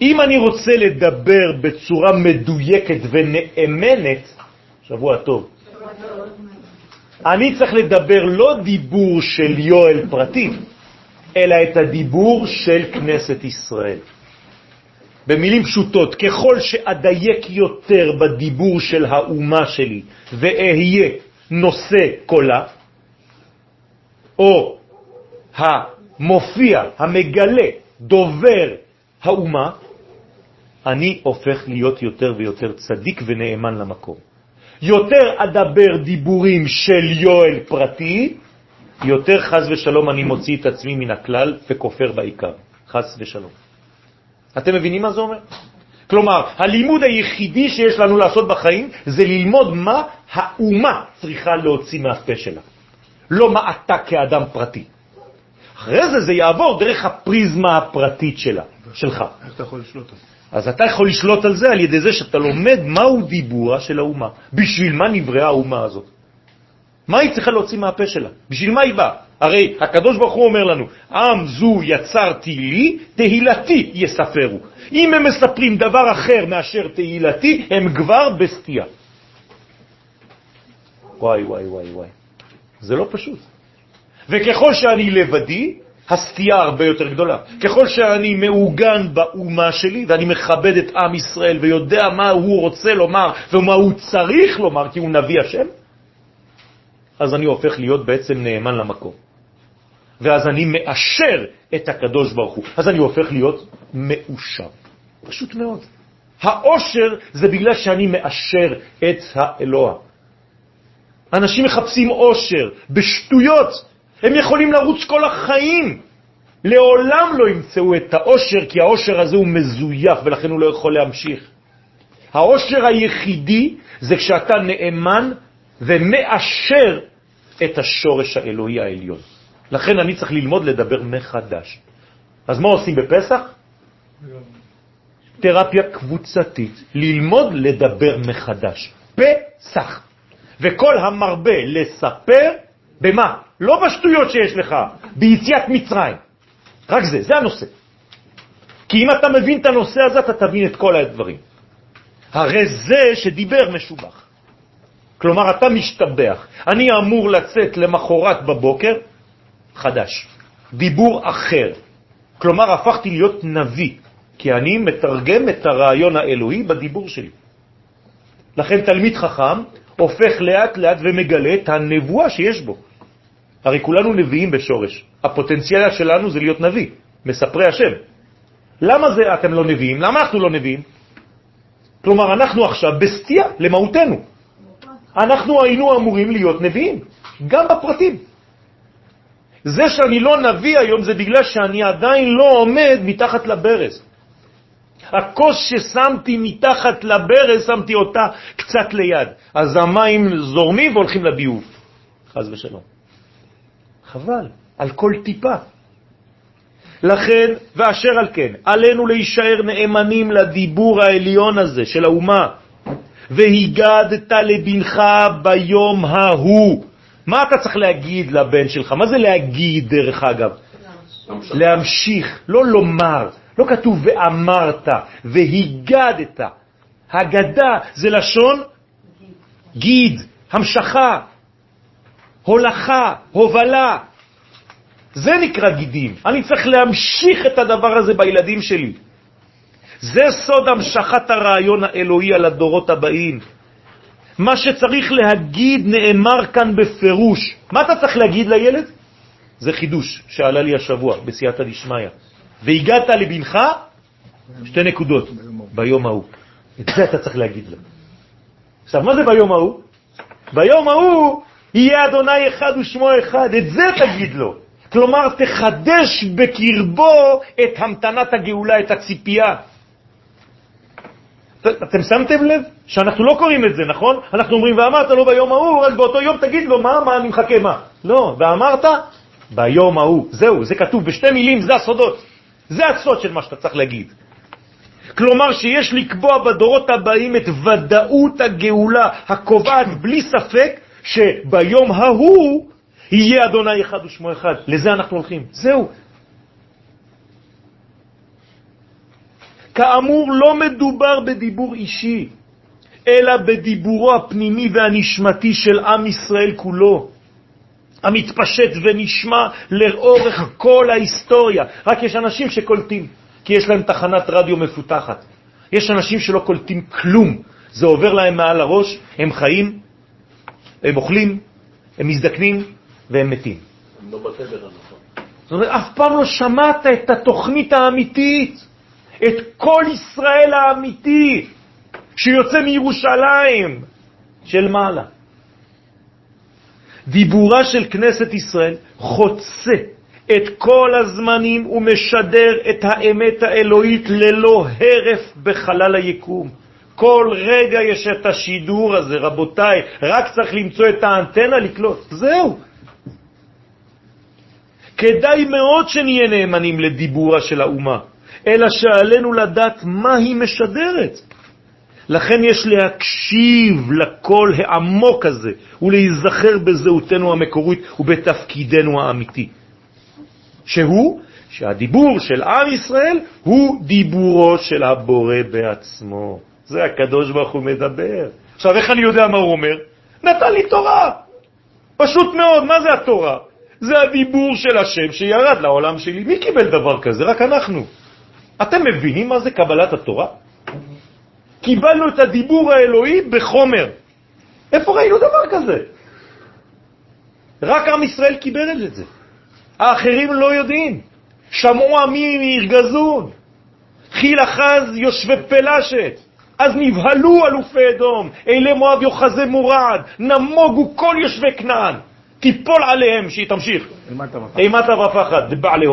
אם אני רוצה לדבר בצורה מדויקת ונאמנת, שבוע טוב, אני צריך לדבר לא דיבור של יואל פרטי, אלא את הדיבור של כנסת ישראל. במילים פשוטות, ככל שאדייק יותר בדיבור של האומה שלי ואהיה נושא קולה, או המופיע, המגלה, דובר האומה, אני הופך להיות יותר ויותר צדיק ונאמן למקום. יותר אדבר דיבורים של יואל פרטי, יותר חז ושלום אני מוציא את עצמי מן הכלל וכופר בעיקר. חז ושלום. אתם מבינים מה זה אומר? כלומר, הלימוד היחידי שיש לנו לעשות בחיים זה ללמוד מה האומה צריכה להוציא מהפה שלה. לא מה אתה כאדם פרטי. אחרי זה זה יעבור דרך הפריזמה הפרטית שלה, שלך. איך אתה יכול לשלוט על זה? אז אתה יכול לשלוט על זה על ידי זה שאתה לומד מהו דיבורה של האומה. בשביל מה נבראה האומה הזאת? מה היא צריכה להוציא מהפה שלה? בשביל מה היא באה? הרי הקדוש ברוך הוא אומר לנו, עם זו יצרתי לי, תהילתי יספרו. אם הם מספרים דבר אחר מאשר תהילתי, הם כבר בסטייה. וואי, וואי, וואי, וואי. זה לא פשוט. וככל שאני לבדי, הסטייה הרבה יותר גדולה. ככל שאני מעוגן באומה שלי, ואני מכבד את עם ישראל ויודע מה הוא רוצה לומר ומה הוא צריך לומר, כי הוא נביא השם, אז אני הופך להיות בעצם נאמן למקום. ואז אני מאשר את הקדוש ברוך הוא. אז אני הופך להיות מאושר. פשוט מאוד. האושר זה בגלל שאני מאשר את האלוה. אנשים מחפשים אושר בשטויות. הם יכולים לרוץ כל החיים. לעולם לא ימצאו את האושר, כי האושר הזה הוא מזויף, ולכן הוא לא יכול להמשיך. האושר היחידי זה כשאתה נאמן ומאשר את השורש האלוהי העליון. לכן אני צריך ללמוד לדבר מחדש. אז מה עושים בפסח? תרפיה קבוצתית, ללמוד לדבר מחדש. פסח. וכל המרבה לספר, במה? לא בשטויות שיש לך, ביציאת מצרים. רק זה, זה הנושא. כי אם אתה מבין את הנושא הזה, אתה תבין את כל הדברים. הרי זה שדיבר משובח. כלומר, אתה משתבח. אני אמור לצאת למחורת בבוקר חדש, דיבור אחר. כלומר, הפכתי להיות נביא, כי אני מתרגם את הרעיון האלוהי בדיבור שלי. לכן תלמיד חכם הופך לאט לאט ומגלה את הנבואה שיש בו. הרי כולנו נביאים בשורש. הפוטנציאל שלנו זה להיות נביא, מספרי השם. למה זה אתם לא נביאים? למה אנחנו לא נביאים? כלומר, אנחנו עכשיו בסטייה למהותנו. אנחנו היינו אמורים להיות נביאים, גם בפרטים. זה שאני לא נביא היום זה בגלל שאני עדיין לא עומד מתחת לברז. הכוס ששמתי מתחת לברז, שמתי אותה קצת ליד. אז המים זורמים והולכים לביוב. חז ושלום. חבל, על כל טיפה. לכן, ואשר על כן, עלינו להישאר נאמנים לדיבור העליון הזה של האומה, והגדת לבנך ביום ההוא. מה אתה צריך להגיד לבן שלך? מה זה להגיד, דרך אגב? להמשיך, לא לומר. לא כתוב ואמרת, והגדת. הגדה זה לשון גיד, המשכה, הולכה, הובלה. זה נקרא גידים. אני צריך להמשיך את הדבר הזה בילדים שלי. זה סוד המשכת הרעיון האלוהי על הדורות הבאים. מה שצריך להגיד נאמר כאן בפירוש. מה אתה צריך להגיד לילד? זה חידוש שעלה לי השבוע בסייעתא דשמיא. והגעת לבנך, שתי נקודות, ביום ההוא. את זה אתה צריך להגיד לו. עכשיו, מה זה ביום ההוא? ביום ההוא יהיה אדוני אחד ושמו אחד, את זה תגיד לו. כלומר, תחדש בקרבו את המתנת הגאולה, את הציפייה. אתם שמתם לב שאנחנו לא קוראים את זה, נכון? אנחנו אומרים, ואמרת לו ביום ההוא, רק באותו יום תגיד לו, מה, מה, אני מחכה, מה? לא, ואמרת ביום ההוא. זהו, זה כתוב בשתי מילים, זה הסודות. זה הסוד של מה שאתה צריך להגיד. כלומר שיש לקבוע בדורות הבאים את ודאות הגאולה הקובעת בלי ספק שביום ההוא יהיה אדוני אחד ושמו אחד. לזה אנחנו הולכים. זהו. כאמור, לא מדובר בדיבור אישי, אלא בדיבורו הפנימי והנשמתי של עם ישראל כולו, המתפשט ונשמע לאורך כל ההיסטוריה. רק יש אנשים שקולטים, כי יש להם תחנת רדיו מפותחת. יש אנשים שלא קולטים כלום, זה עובר להם מעל הראש, הם חיים, הם אוכלים, הם מזדקנים והם מתים. הם לא הנכון. זאת אומרת, אף פעם לא שמעת את התוכנית האמיתית. את כל ישראל האמיתי שיוצא מירושלים של מעלה. דיבורה של כנסת ישראל חוצה את כל הזמנים ומשדר את האמת האלוהית ללא הרף בחלל היקום. כל רגע יש את השידור הזה, רבותיי, רק צריך למצוא את האנטנה לקלוט. זהו. כדאי מאוד שנהיה נאמנים לדיבורה של האומה. אלא שעלינו לדעת מה היא משדרת. לכן יש להקשיב לקול העמוק הזה ולהיזכר בזהותנו המקורית ובתפקידנו האמיתי, שהוא שהדיבור של עם ישראל הוא דיבורו של הבורא בעצמו. זה הקדוש ברוך הוא מדבר. עכשיו, איך אני יודע מה הוא אומר? נתן לי תורה. פשוט מאוד, מה זה התורה? זה הדיבור של השם שירד לעולם שלי. מי קיבל דבר כזה? רק אנחנו. אתם מבינים מה זה קבלת התורה? קיבלנו את הדיבור האלוהי בחומר. איפה ראינו דבר כזה? רק עם ישראל קיבל את זה. האחרים לא יודעים. שמעו עמי מירגזון, חיל אחז יושבי פלשת, אז נבהלו אלופי אדום, אלי מואב יוחזי מורד, נמוגו כל יושבי כנען, תיפול עליהם, שהיא תמשיך. אימתה ופחד, דבעליהם,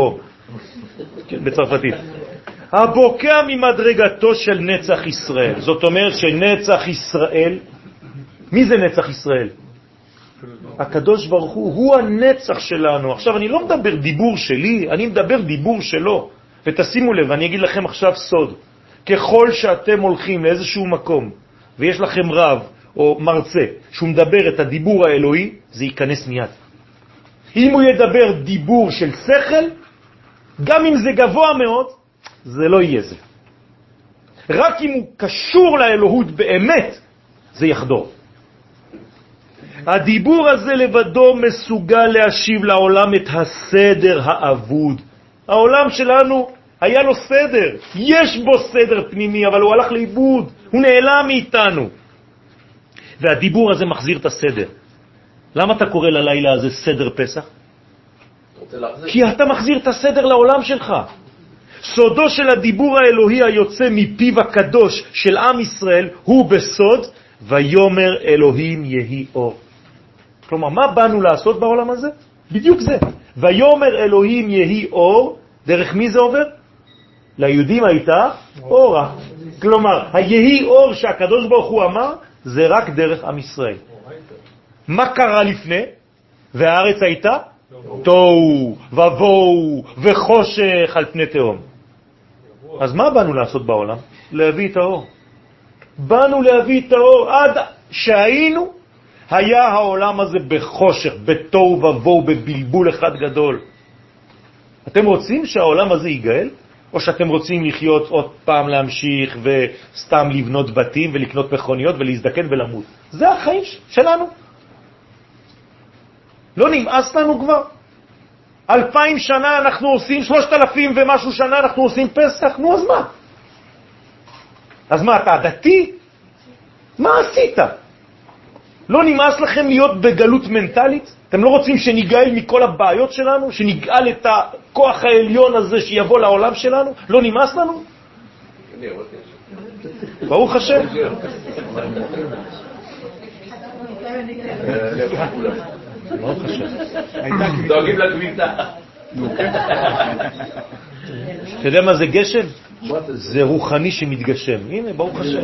כן, בצרפתית. הבוקע ממדרגתו של נצח ישראל. זאת אומרת שנצח ישראל, מי זה נצח ישראל? הקדוש ברוך הוא, הוא הנצח שלנו. עכשיו, אני לא מדבר דיבור שלי, אני מדבר דיבור שלו. ותשימו לב, אני אגיד לכם עכשיו סוד. ככל שאתם הולכים לאיזשהו מקום ויש לכם רב או מרצה שהוא מדבר את הדיבור האלוהי, זה ייכנס מיד. אם הוא ידבר דיבור של שכל, גם אם זה גבוה מאוד, זה לא יהיה זה. רק אם הוא קשור לאלוהות באמת, זה יחדור. הדיבור הזה לבדו מסוגל להשיב לעולם את הסדר האבוד. העולם שלנו היה לו סדר, יש בו סדר פנימי, אבל הוא הלך לאיבוד, הוא נעלם מאיתנו. והדיבור הזה מחזיר את הסדר. למה אתה קורא ללילה הזה סדר פסח? כי אתה מחזיר את הסדר לעולם שלך. סודו של הדיבור האלוהי היוצא מפיו הקדוש של עם ישראל הוא בסוד, ויומר אלוהים יהי אור. כלומר, מה באנו לעשות בעולם הזה? בדיוק זה. ויומר אלוהים יהי אור, דרך מי זה עובר? ליהודים הייתה אורה. כלומר, היהי אור שהקדוש ברוך הוא אמר, זה רק דרך עם ישראל. מה קרה לפני? והארץ הייתה תוהו ובוהו וחושך על פני תהום. אז מה באנו לעשות בעולם? להביא את האור. באנו להביא את האור. עד שהיינו, היה העולם הזה בחושך, בתוהו ובוהו, בבלבול אחד גדול. אתם רוצים שהעולם הזה ייגאל? או שאתם רוצים לחיות עוד פעם להמשיך וסתם לבנות בתים ולקנות מכוניות ולהזדקן ולמות? זה החיים שלנו. לא נמאס לנו כבר? אלפיים שנה אנחנו עושים, שלושת אלפים ומשהו שנה אנחנו עושים פסח, נו אז מה? אז מה, אתה דתי? מה עשית? לא נמאס לכם להיות בגלות מנטלית? אתם לא רוצים שניגאל מכל הבעיות שלנו? שנגאל את הכוח העליון הזה שיבוא לעולם שלנו? לא נמאס לנו? ברוך השם. ברוך השם. דואגים לגביתה. אתה יודע מה זה גשם? זה רוחני שמתגשם. הנה, ברוך השם.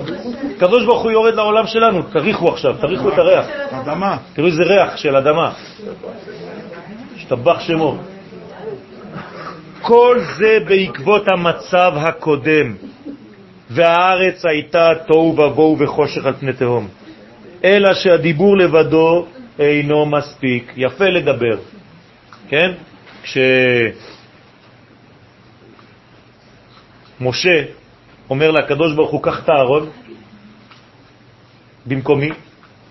הקדוש ברוך הוא יורד לעולם שלנו, תריחו עכשיו, תריחו את הריח. אדמה. תראו איזה ריח של אדמה. השתבח שמו. כל זה בעקבות המצב הקודם, והארץ הייתה תוהו ובוהו וחושך על פני תהום. אלא שהדיבור לבדו אינו מספיק. יפה לדבר, כן? כשמשה אומר לקדוש ברוך הוא, קח את הארון במקומי,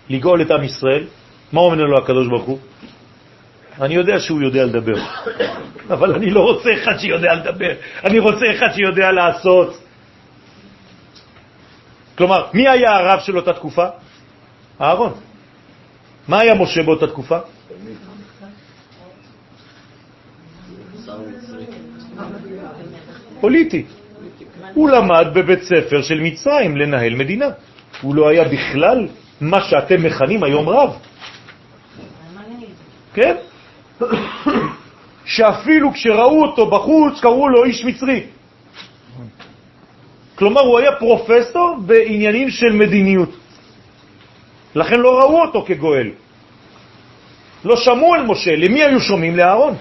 לגאול את עם ישראל, מה אומר לו הקדוש ברוך הוא? אני יודע שהוא יודע לדבר, אבל אני לא רוצה אחד שיודע לדבר, אני רוצה אחד שיודע לעשות. כלומר, מי היה הרב של אותה תקופה? אהרון. מה היה משה באותה תקופה? פוליטי. הוא למד בבית ספר של מצרים לנהל מדינה. הוא לא היה בכלל מה שאתם מכנים היום רב. כן? שאפילו כשראו אותו בחוץ קראו לו איש מצרי. כלומר, הוא היה פרופסור בעניינים של מדיניות. לכן לא ראו אותו כגואל. לא שמעו על משה. למי היו שומעים? לאהרון.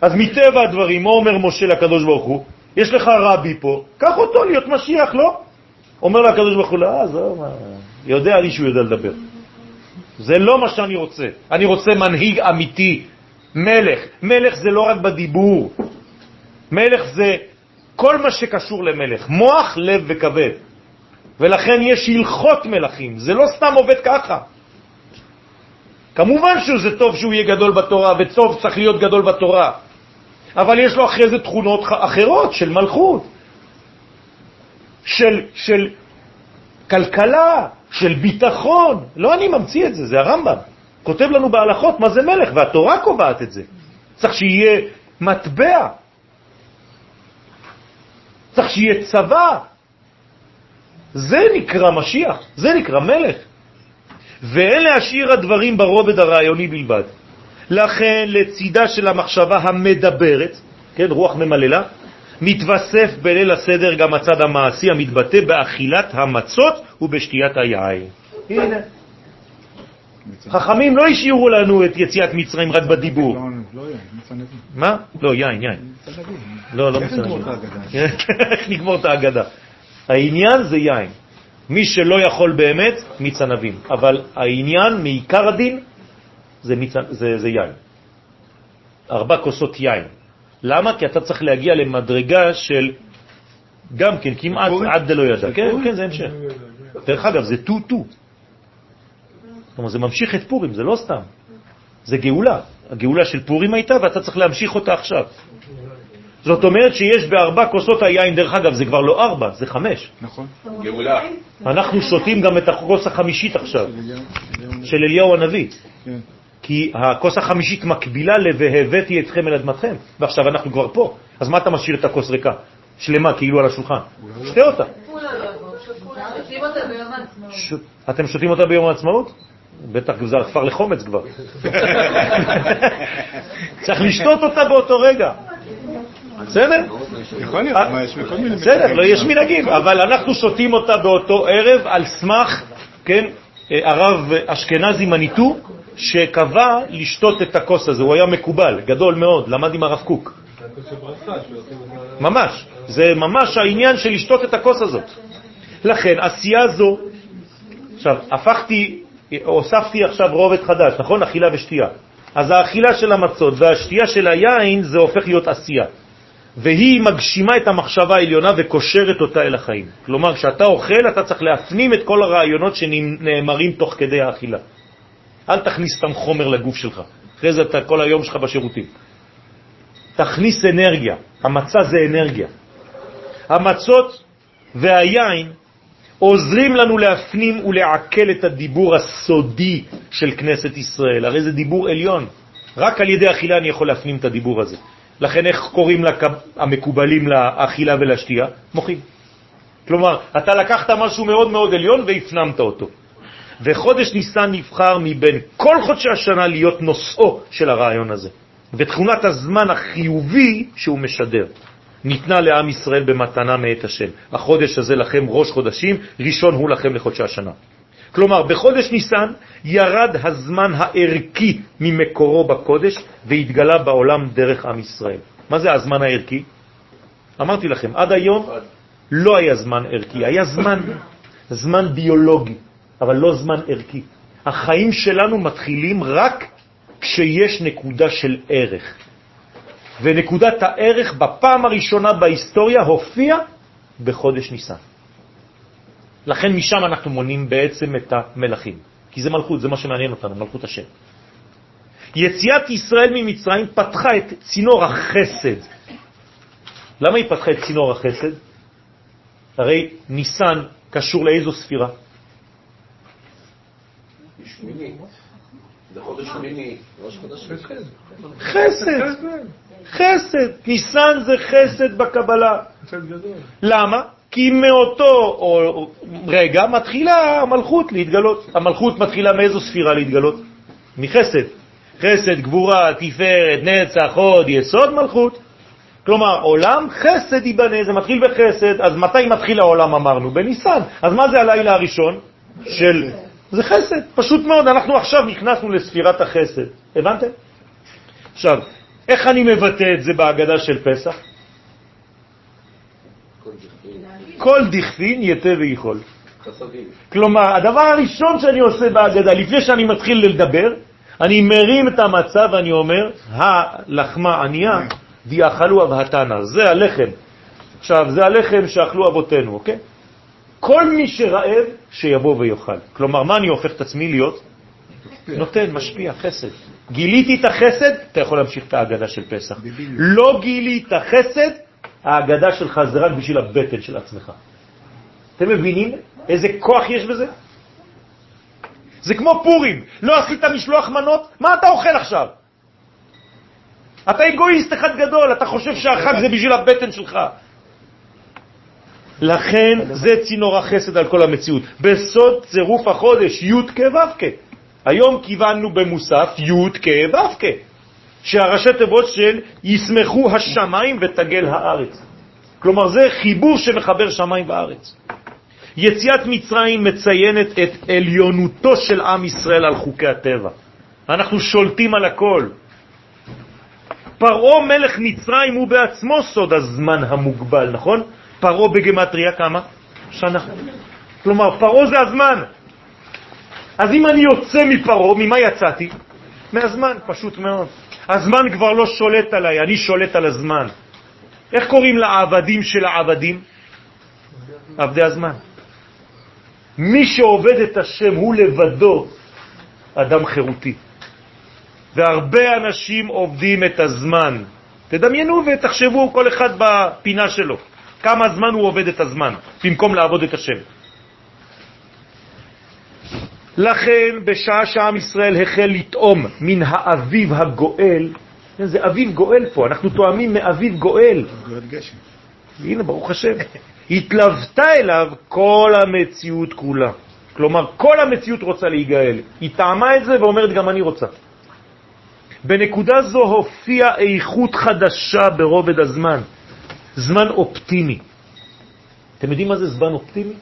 אז מטבע הדברים, מה אומר משה לקדוש ברוך הוא? יש לך רבי פה, קח אותו להיות משיח, לא? אומר לקדוש ברוך הוא, לא, עזוב, יודע לי שהוא יודע לדבר. זה לא מה שאני רוצה. אני רוצה מנהיג אמיתי, מלך. מלך זה לא רק בדיבור. מלך זה כל מה שקשור למלך, מוח, לב וכבד. ולכן יש הלכות מלכים, זה לא סתם עובד ככה. כמובן שזה טוב שהוא יהיה גדול בתורה, וטוב צריך להיות גדול בתורה, אבל יש לו אחרי זה תכונות אחרות של מלכות, של, של כלכלה, של ביטחון. לא אני ממציא את זה, זה הרמב"ם. כותב לנו בהלכות מה זה מלך, והתורה קובעת את זה. צריך שיהיה מטבע, צריך שיהיה צבא. זה נקרא משיח, זה נקרא מלך. ואין להשאיר הדברים ברובד הרעיוני בלבד. לכן לצידה של המחשבה המדברת, כן, רוח ממללה, מתווסף בליל הסדר גם הצד המעשי המתבטא באכילת המצות ובשתיית היין. הנה. חכמים לא השאירו לנו את יציאת מצרים רק בדיבור. לא, לא מצנבים. מה? לא, יין, יין. מצנבים. לא, לא מצנבים. איך נגמור את ההגדה? העניין זה יין. מי שלא יכול באמת, מיץ ענבים. אבל העניין, מעיקר הדין, זה, מיץ, זה, זה יין. ארבע כוסות יין. למה? כי אתה צריך להגיע למדרגה של גם כן, כמעט? עד דלא ידע. כן, פורים? כן, זה המשך. דרך אגב, זה טו-טו. זאת אומרת, זה ממשיך את פורים, זה לא סתם. זה גאולה. הגאולה של פורים הייתה, ואתה צריך להמשיך אותה עכשיו. זאת אומרת שיש בארבע כוסות היין, דרך אגב, זה כבר לא ארבע, זה חמש. נכון. גאולה. אנחנו שותים גם את הכוס החמישית עכשיו, של אליהו- אליהו- של אליהו הנביא. כי הכוס החמישית מקבילה ל"והבאתי אתכם אל אדמתכם", ועכשיו אנחנו כבר פה. אז מה אתה משאיר את הכוס ריקה? שלמה, כאילו על השולחן. שתה אותה. אתם שותים אותה ביום העצמאות? בטח זה עפר לחומץ כבר. צריך לשתות אותה באותו רגע. בסדר? יכול להיות, מה, יש כל מיני... בסדר, לא יש מנהגים, אבל אנחנו שותים אותה באותו ערב על סמך, כן, אה, הרב אשכנזי מניטו, שקבע לשתות את הכוס הזה, הוא היה מקובל, גדול מאוד, למד עם הרב קוק. ממש, זה ממש העניין של לשתות את הכוס הזאת. לכן עשייה זו עכשיו, הפכתי, הוספתי עכשיו רובד חדש, נכון? אכילה ושתייה. אז האכילה של המצות והשתייה של היין זה הופך להיות עשייה. והיא מגשימה את המחשבה העליונה וקושרת אותה אל החיים. כלומר, כשאתה אוכל, אתה צריך להפנים את כל הרעיונות שנאמרים תוך כדי האכילה. אל תכניס סתם חומר לגוף שלך, אחרי זה אתה כל היום שלך בשירותים. תכניס אנרגיה, המצה זה אנרגיה. המצות והיין עוזרים לנו להפנים ולעכל את הדיבור הסודי של כנסת ישראל. הרי זה דיבור עליון. רק על ידי אכילה אני יכול להפנים את הדיבור הזה. לכן איך קוראים לק... המקובלים לאכילה ולשתייה? מוחים. כלומר, אתה לקחת משהו מאוד מאוד עליון והפנמת אותו. וחודש ניסן נבחר מבין כל חודשי השנה להיות נושאו של הרעיון הזה, ותכונת הזמן החיובי שהוא משדר. ניתנה לעם ישראל במתנה מאת השם. החודש הזה לכם ראש חודשים, ראשון הוא לכם לחודשי השנה. כלומר, בחודש ניסן ירד הזמן הערכי ממקורו בקודש והתגלה בעולם דרך עם ישראל. מה זה הזמן הערכי? אמרתי לכם, עד היום לא היה זמן ערכי, היה זמן, זמן ביולוגי, אבל לא זמן ערכי. החיים שלנו מתחילים רק כשיש נקודה של ערך. ונקודת הערך בפעם הראשונה בהיסטוריה הופיעה בחודש ניסן. לכן משם אנחנו מונים בעצם את המלכים, כי זה מלכות, זה מה שמעניין אותנו, מלכות השם. יציאת ישראל ממצרים פתחה את צינור החסד. למה היא פתחה את צינור החסד? הרי ניסן קשור לאיזו ספירה? חסד. חסד. ניסן זה חסד בקבלה. למה? כי מאותו רגע מתחילה המלכות להתגלות. המלכות מתחילה מאיזו ספירה להתגלות? מחסד. חסד, גבורה, תפארת, נצח, הוד, יסוד מלכות. כלומר, עולם חסד ייבנה, זה מתחיל בחסד, אז מתי מתחיל העולם אמרנו? בניסן. אז מה זה הלילה הראשון של... זה חסד, פשוט מאוד, אנחנו עכשיו נכנסנו לספירת החסד, הבנתם? עכשיו, איך אני מבטא את זה בהגדה של פסח? כל דכפין יתה ויכול. כלומר, הדבר הראשון שאני עושה בהגדה, לפני שאני מתחיל לדבר, אני מרים את המצב ואני אומר, הלחמה ענייה, ויאכלו אבהתנה, זה הלחם. עכשיו, זה הלחם שאכלו אבותינו, אוקיי? כל מי שרעב, שיבוא ויאכל. כלומר, מה אני הופך את עצמי להיות? נותן, משפיע, חסד. גיליתי את החסד, אתה יכול להמשיך את ההגדה של פסח. לא גילי את החסד, ההגדה שלך זה רק בשביל הבטן של עצמך. אתם מבינים איזה כוח יש בזה? זה כמו פורים, לא עשית משלוח מנות, מה אתה אוכל עכשיו? אתה אגואיסט אחד גדול, אתה חושב שהחג זה בשביל הבטן שלך. לכן זה צינור החסד על כל המציאות. בסוד צירוף החודש, י' כו' היום כיוונו במוסף י' כו' שהראשי תיבות של ישמחו השמיים ותגל הארץ. כלומר, זה חיבור שמחבר שמיים וארץ. יציאת מצרים מציינת את עליונותו של עם ישראל על חוקי הטבע. אנחנו שולטים על הכל. פרעה מלך מצרים הוא בעצמו סוד הזמן המוגבל, נכון? פרעה בגמטריה כמה? שנה. כלומר, פרעה זה הזמן. אז אם אני יוצא מפרעה, ממה יצאתי? מהזמן, פשוט מאוד. הזמן כבר לא שולט עליי, אני שולט על הזמן. איך קוראים לעבדים של העבדים? עבדי הזמן. מי שעובד את השם הוא לבדו אדם חירותי. והרבה אנשים עובדים את הזמן. תדמיינו ותחשבו כל אחד בפינה שלו, כמה זמן הוא עובד את הזמן, במקום לעבוד את השם. לכן, בשעה שעם ישראל החל לטעום מן האביב הגואל, זה אביב גואל פה, אנחנו תואמים מאביב גואל. הנה, ברוך השם. התלוותה אליו כל המציאות כולה. כלומר, כל המציאות רוצה להיגאל. היא טעמה את זה ואומרת, גם אני רוצה. בנקודה זו הופיעה איכות חדשה ברובד הזמן, זמן אופטימי. אתם יודעים מה זה זמן אופטימי?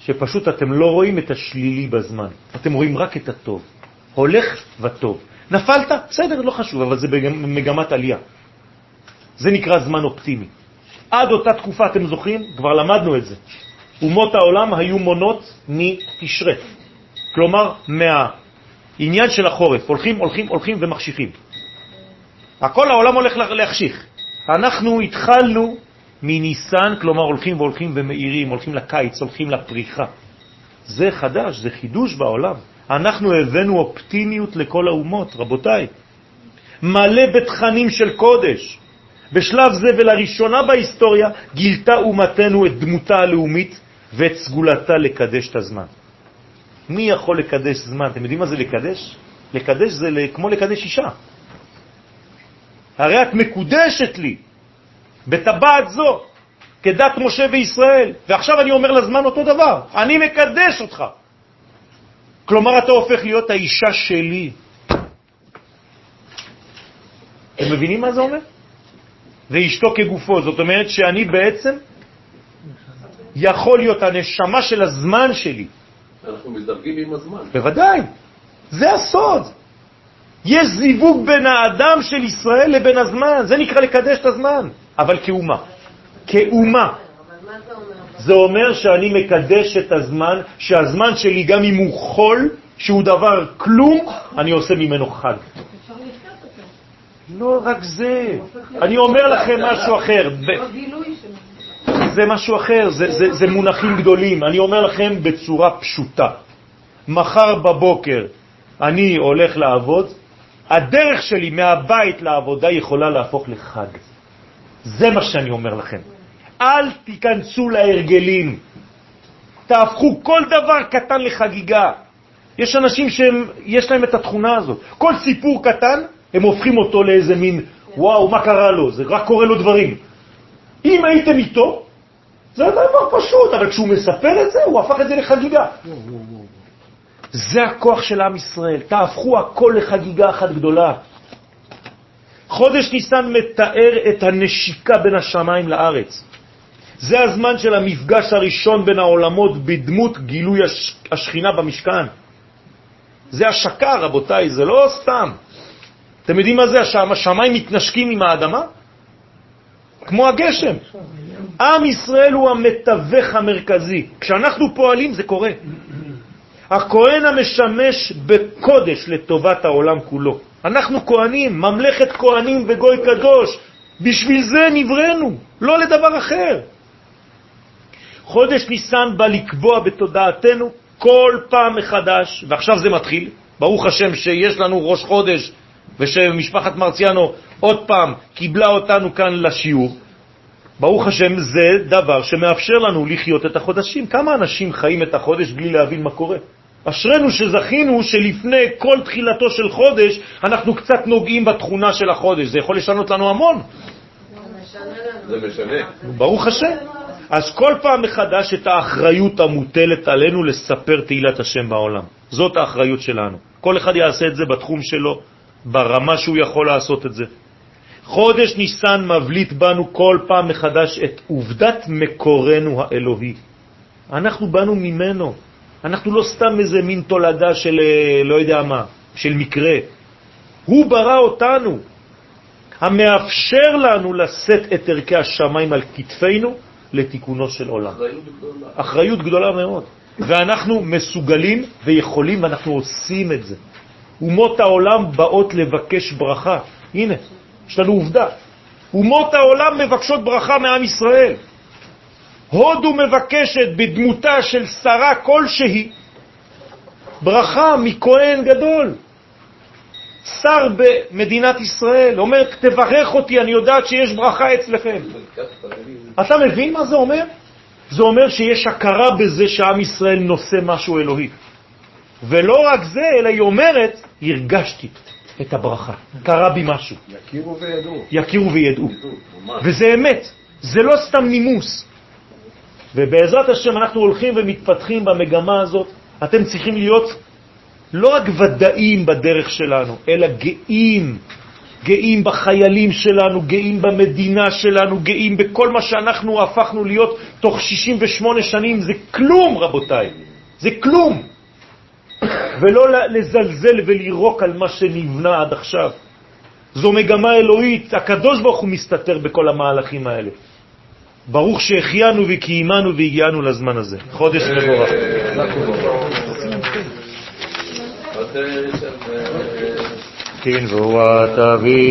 שפשוט אתם לא רואים את השלילי בזמן, אתם רואים רק את הטוב. הולך וטוב. נפלת? בסדר, לא חשוב, אבל זה במגמת עלייה. זה נקרא זמן אופטימי. עד אותה תקופה, אתם זוכרים? כבר למדנו את זה. אומות העולם היו מונות מתשרה, כלומר מהעניין של החורף, הולכים, הולכים, הולכים ומחשיכים. הכל העולם הולך להחשיך. אנחנו התחלנו מניסן, כלומר הולכים והולכים ומאירים, הולכים לקיץ, הולכים לפריחה. זה חדש, זה חידוש בעולם. אנחנו הבאנו אופטימיות לכל האומות, רבותיי. מלא בתכנים של קודש. בשלב זה ולראשונה בהיסטוריה גילתה אומתנו את דמותה הלאומית ואת סגולתה לקדש את הזמן. מי יכול לקדש זמן? אתם יודעים מה זה לקדש? לקדש זה כמו לקדש אישה. הרי את מקודשת לי בטבעת זו, כדת משה וישראל, ועכשיו אני אומר לזמן אותו דבר, אני מקדש אותך. כלומר, אתה הופך להיות האישה שלי. אתם מבינים מה זה אומר? ואשתו כגופו, זאת אומרת שאני בעצם יכול להיות הנשמה של הזמן שלי. אנחנו מזדרגים עם הזמן. בוודאי, זה הסוד. יש זיווג בין האדם של ישראל לבין הזמן, זה נקרא לקדש את הזמן, אבל כאומה. כאומה. זה אומר שאני מקדש את הזמן, שהזמן שלי, גם אם הוא חול, שהוא דבר כלום, אני עושה ממנו חג. לא רק זה, אני אומר לכם משהו אחר. זה משהו אחר, זה, זה, זה מונחים גדולים. אני אומר לכם בצורה פשוטה. מחר בבוקר אני הולך לעבוד, הדרך שלי מהבית לעבודה יכולה להפוך לחג. זה מה שאני אומר לכם. אל תיכנסו להרגלים. תהפכו כל דבר קטן לחגיגה. יש אנשים שיש להם את התכונה הזאת. כל סיפור קטן, הם הופכים אותו לאיזה מין, וואו, מה קרה לו? זה רק קורה לו דברים. אם הייתם איתו, זה דבר פשוט, אבל כשהוא מספר את זה, הוא הפך את זה לחגיגה. זה הכוח של עם ישראל. תהפכו הכל לחגיגה אחת גדולה. חודש ניסן מתאר את הנשיקה בין השמיים לארץ. זה הזמן של המפגש הראשון בין העולמות בדמות גילוי השכינה במשכן. זה השקה, רבותיי, זה לא סתם. אתם יודעים מה זה? השמיים מתנשקים עם האדמה? כמו הגשם. עם ישראל הוא המתווך המרכזי. כשאנחנו פועלים זה קורה. הכהן המשמש בקודש לטובת העולם כולו. אנחנו כהנים, ממלכת כהנים וגוי קדוש. בשביל זה נבראנו, לא לדבר אחר. חודש ניסן בא לקבוע בתודעתנו כל פעם מחדש, ועכשיו זה מתחיל, ברוך השם שיש לנו ראש חודש ושמשפחת מרציאנו עוד פעם קיבלה אותנו כאן לשיעור, ברוך השם זה דבר שמאפשר לנו לחיות את החודשים. כמה אנשים חיים את החודש בלי להבין מה קורה? אשרנו שזכינו שלפני כל תחילתו של חודש אנחנו קצת נוגעים בתכונה של החודש. זה יכול לשנות לנו המון. זה משנה. ברוך השם. אז כל פעם מחדש את האחריות המוטלת עלינו לספר תהילת השם בעולם. זאת האחריות שלנו. כל אחד יעשה את זה בתחום שלו, ברמה שהוא יכול לעשות את זה. חודש ניסן מבליט בנו כל פעם מחדש את עובדת מקורנו האלוהי. אנחנו באנו ממנו. אנחנו לא סתם איזה מין תולדה של אה, לא יודע מה, של מקרה. הוא ברא אותנו, המאפשר לנו לשאת את ערכי השמיים על כתפינו לתיקונו של עולם. אחריות גדולה. אחריות גדולה מאוד. ואנחנו מסוגלים ויכולים ואנחנו עושים את זה. אומות העולם באות לבקש ברכה. הנה, יש לנו עובדה. אומות העולם מבקשות ברכה מעם ישראל. הודו מבקשת בדמותה של שרה כלשהי ברכה מכהן גדול. שר במדינת ישראל, אומר, תברך אותי, אני יודעת שיש ברכה אצלכם. אתה מבין מה זה אומר? זה אומר שיש הכרה בזה שעם ישראל נושא משהו אלוהי. ולא רק זה, אלא היא אומרת, הרגשתי את הברכה, קרה בי משהו. יכירו וידעו. יכירו וידעו. וזה אמת, זה לא סתם נימוס. ובעזרת השם אנחנו הולכים ומתפתחים במגמה הזאת. אתם צריכים להיות לא רק ודאים בדרך שלנו, אלא גאים, גאים בחיילים שלנו, גאים במדינה שלנו, גאים בכל מה שאנחנו הפכנו להיות תוך 68 שנים. זה כלום, רבותיי, זה כלום. ולא לזלזל ולירוק על מה שנבנה עד עכשיו. זו מגמה אלוהית, הקדוש ברוך הוא מסתתר בכל המהלכים האלה. ברוך שהחיינו וקיימנו והגיענו לזמן הזה. חודש מבורך. כן, והוא תביא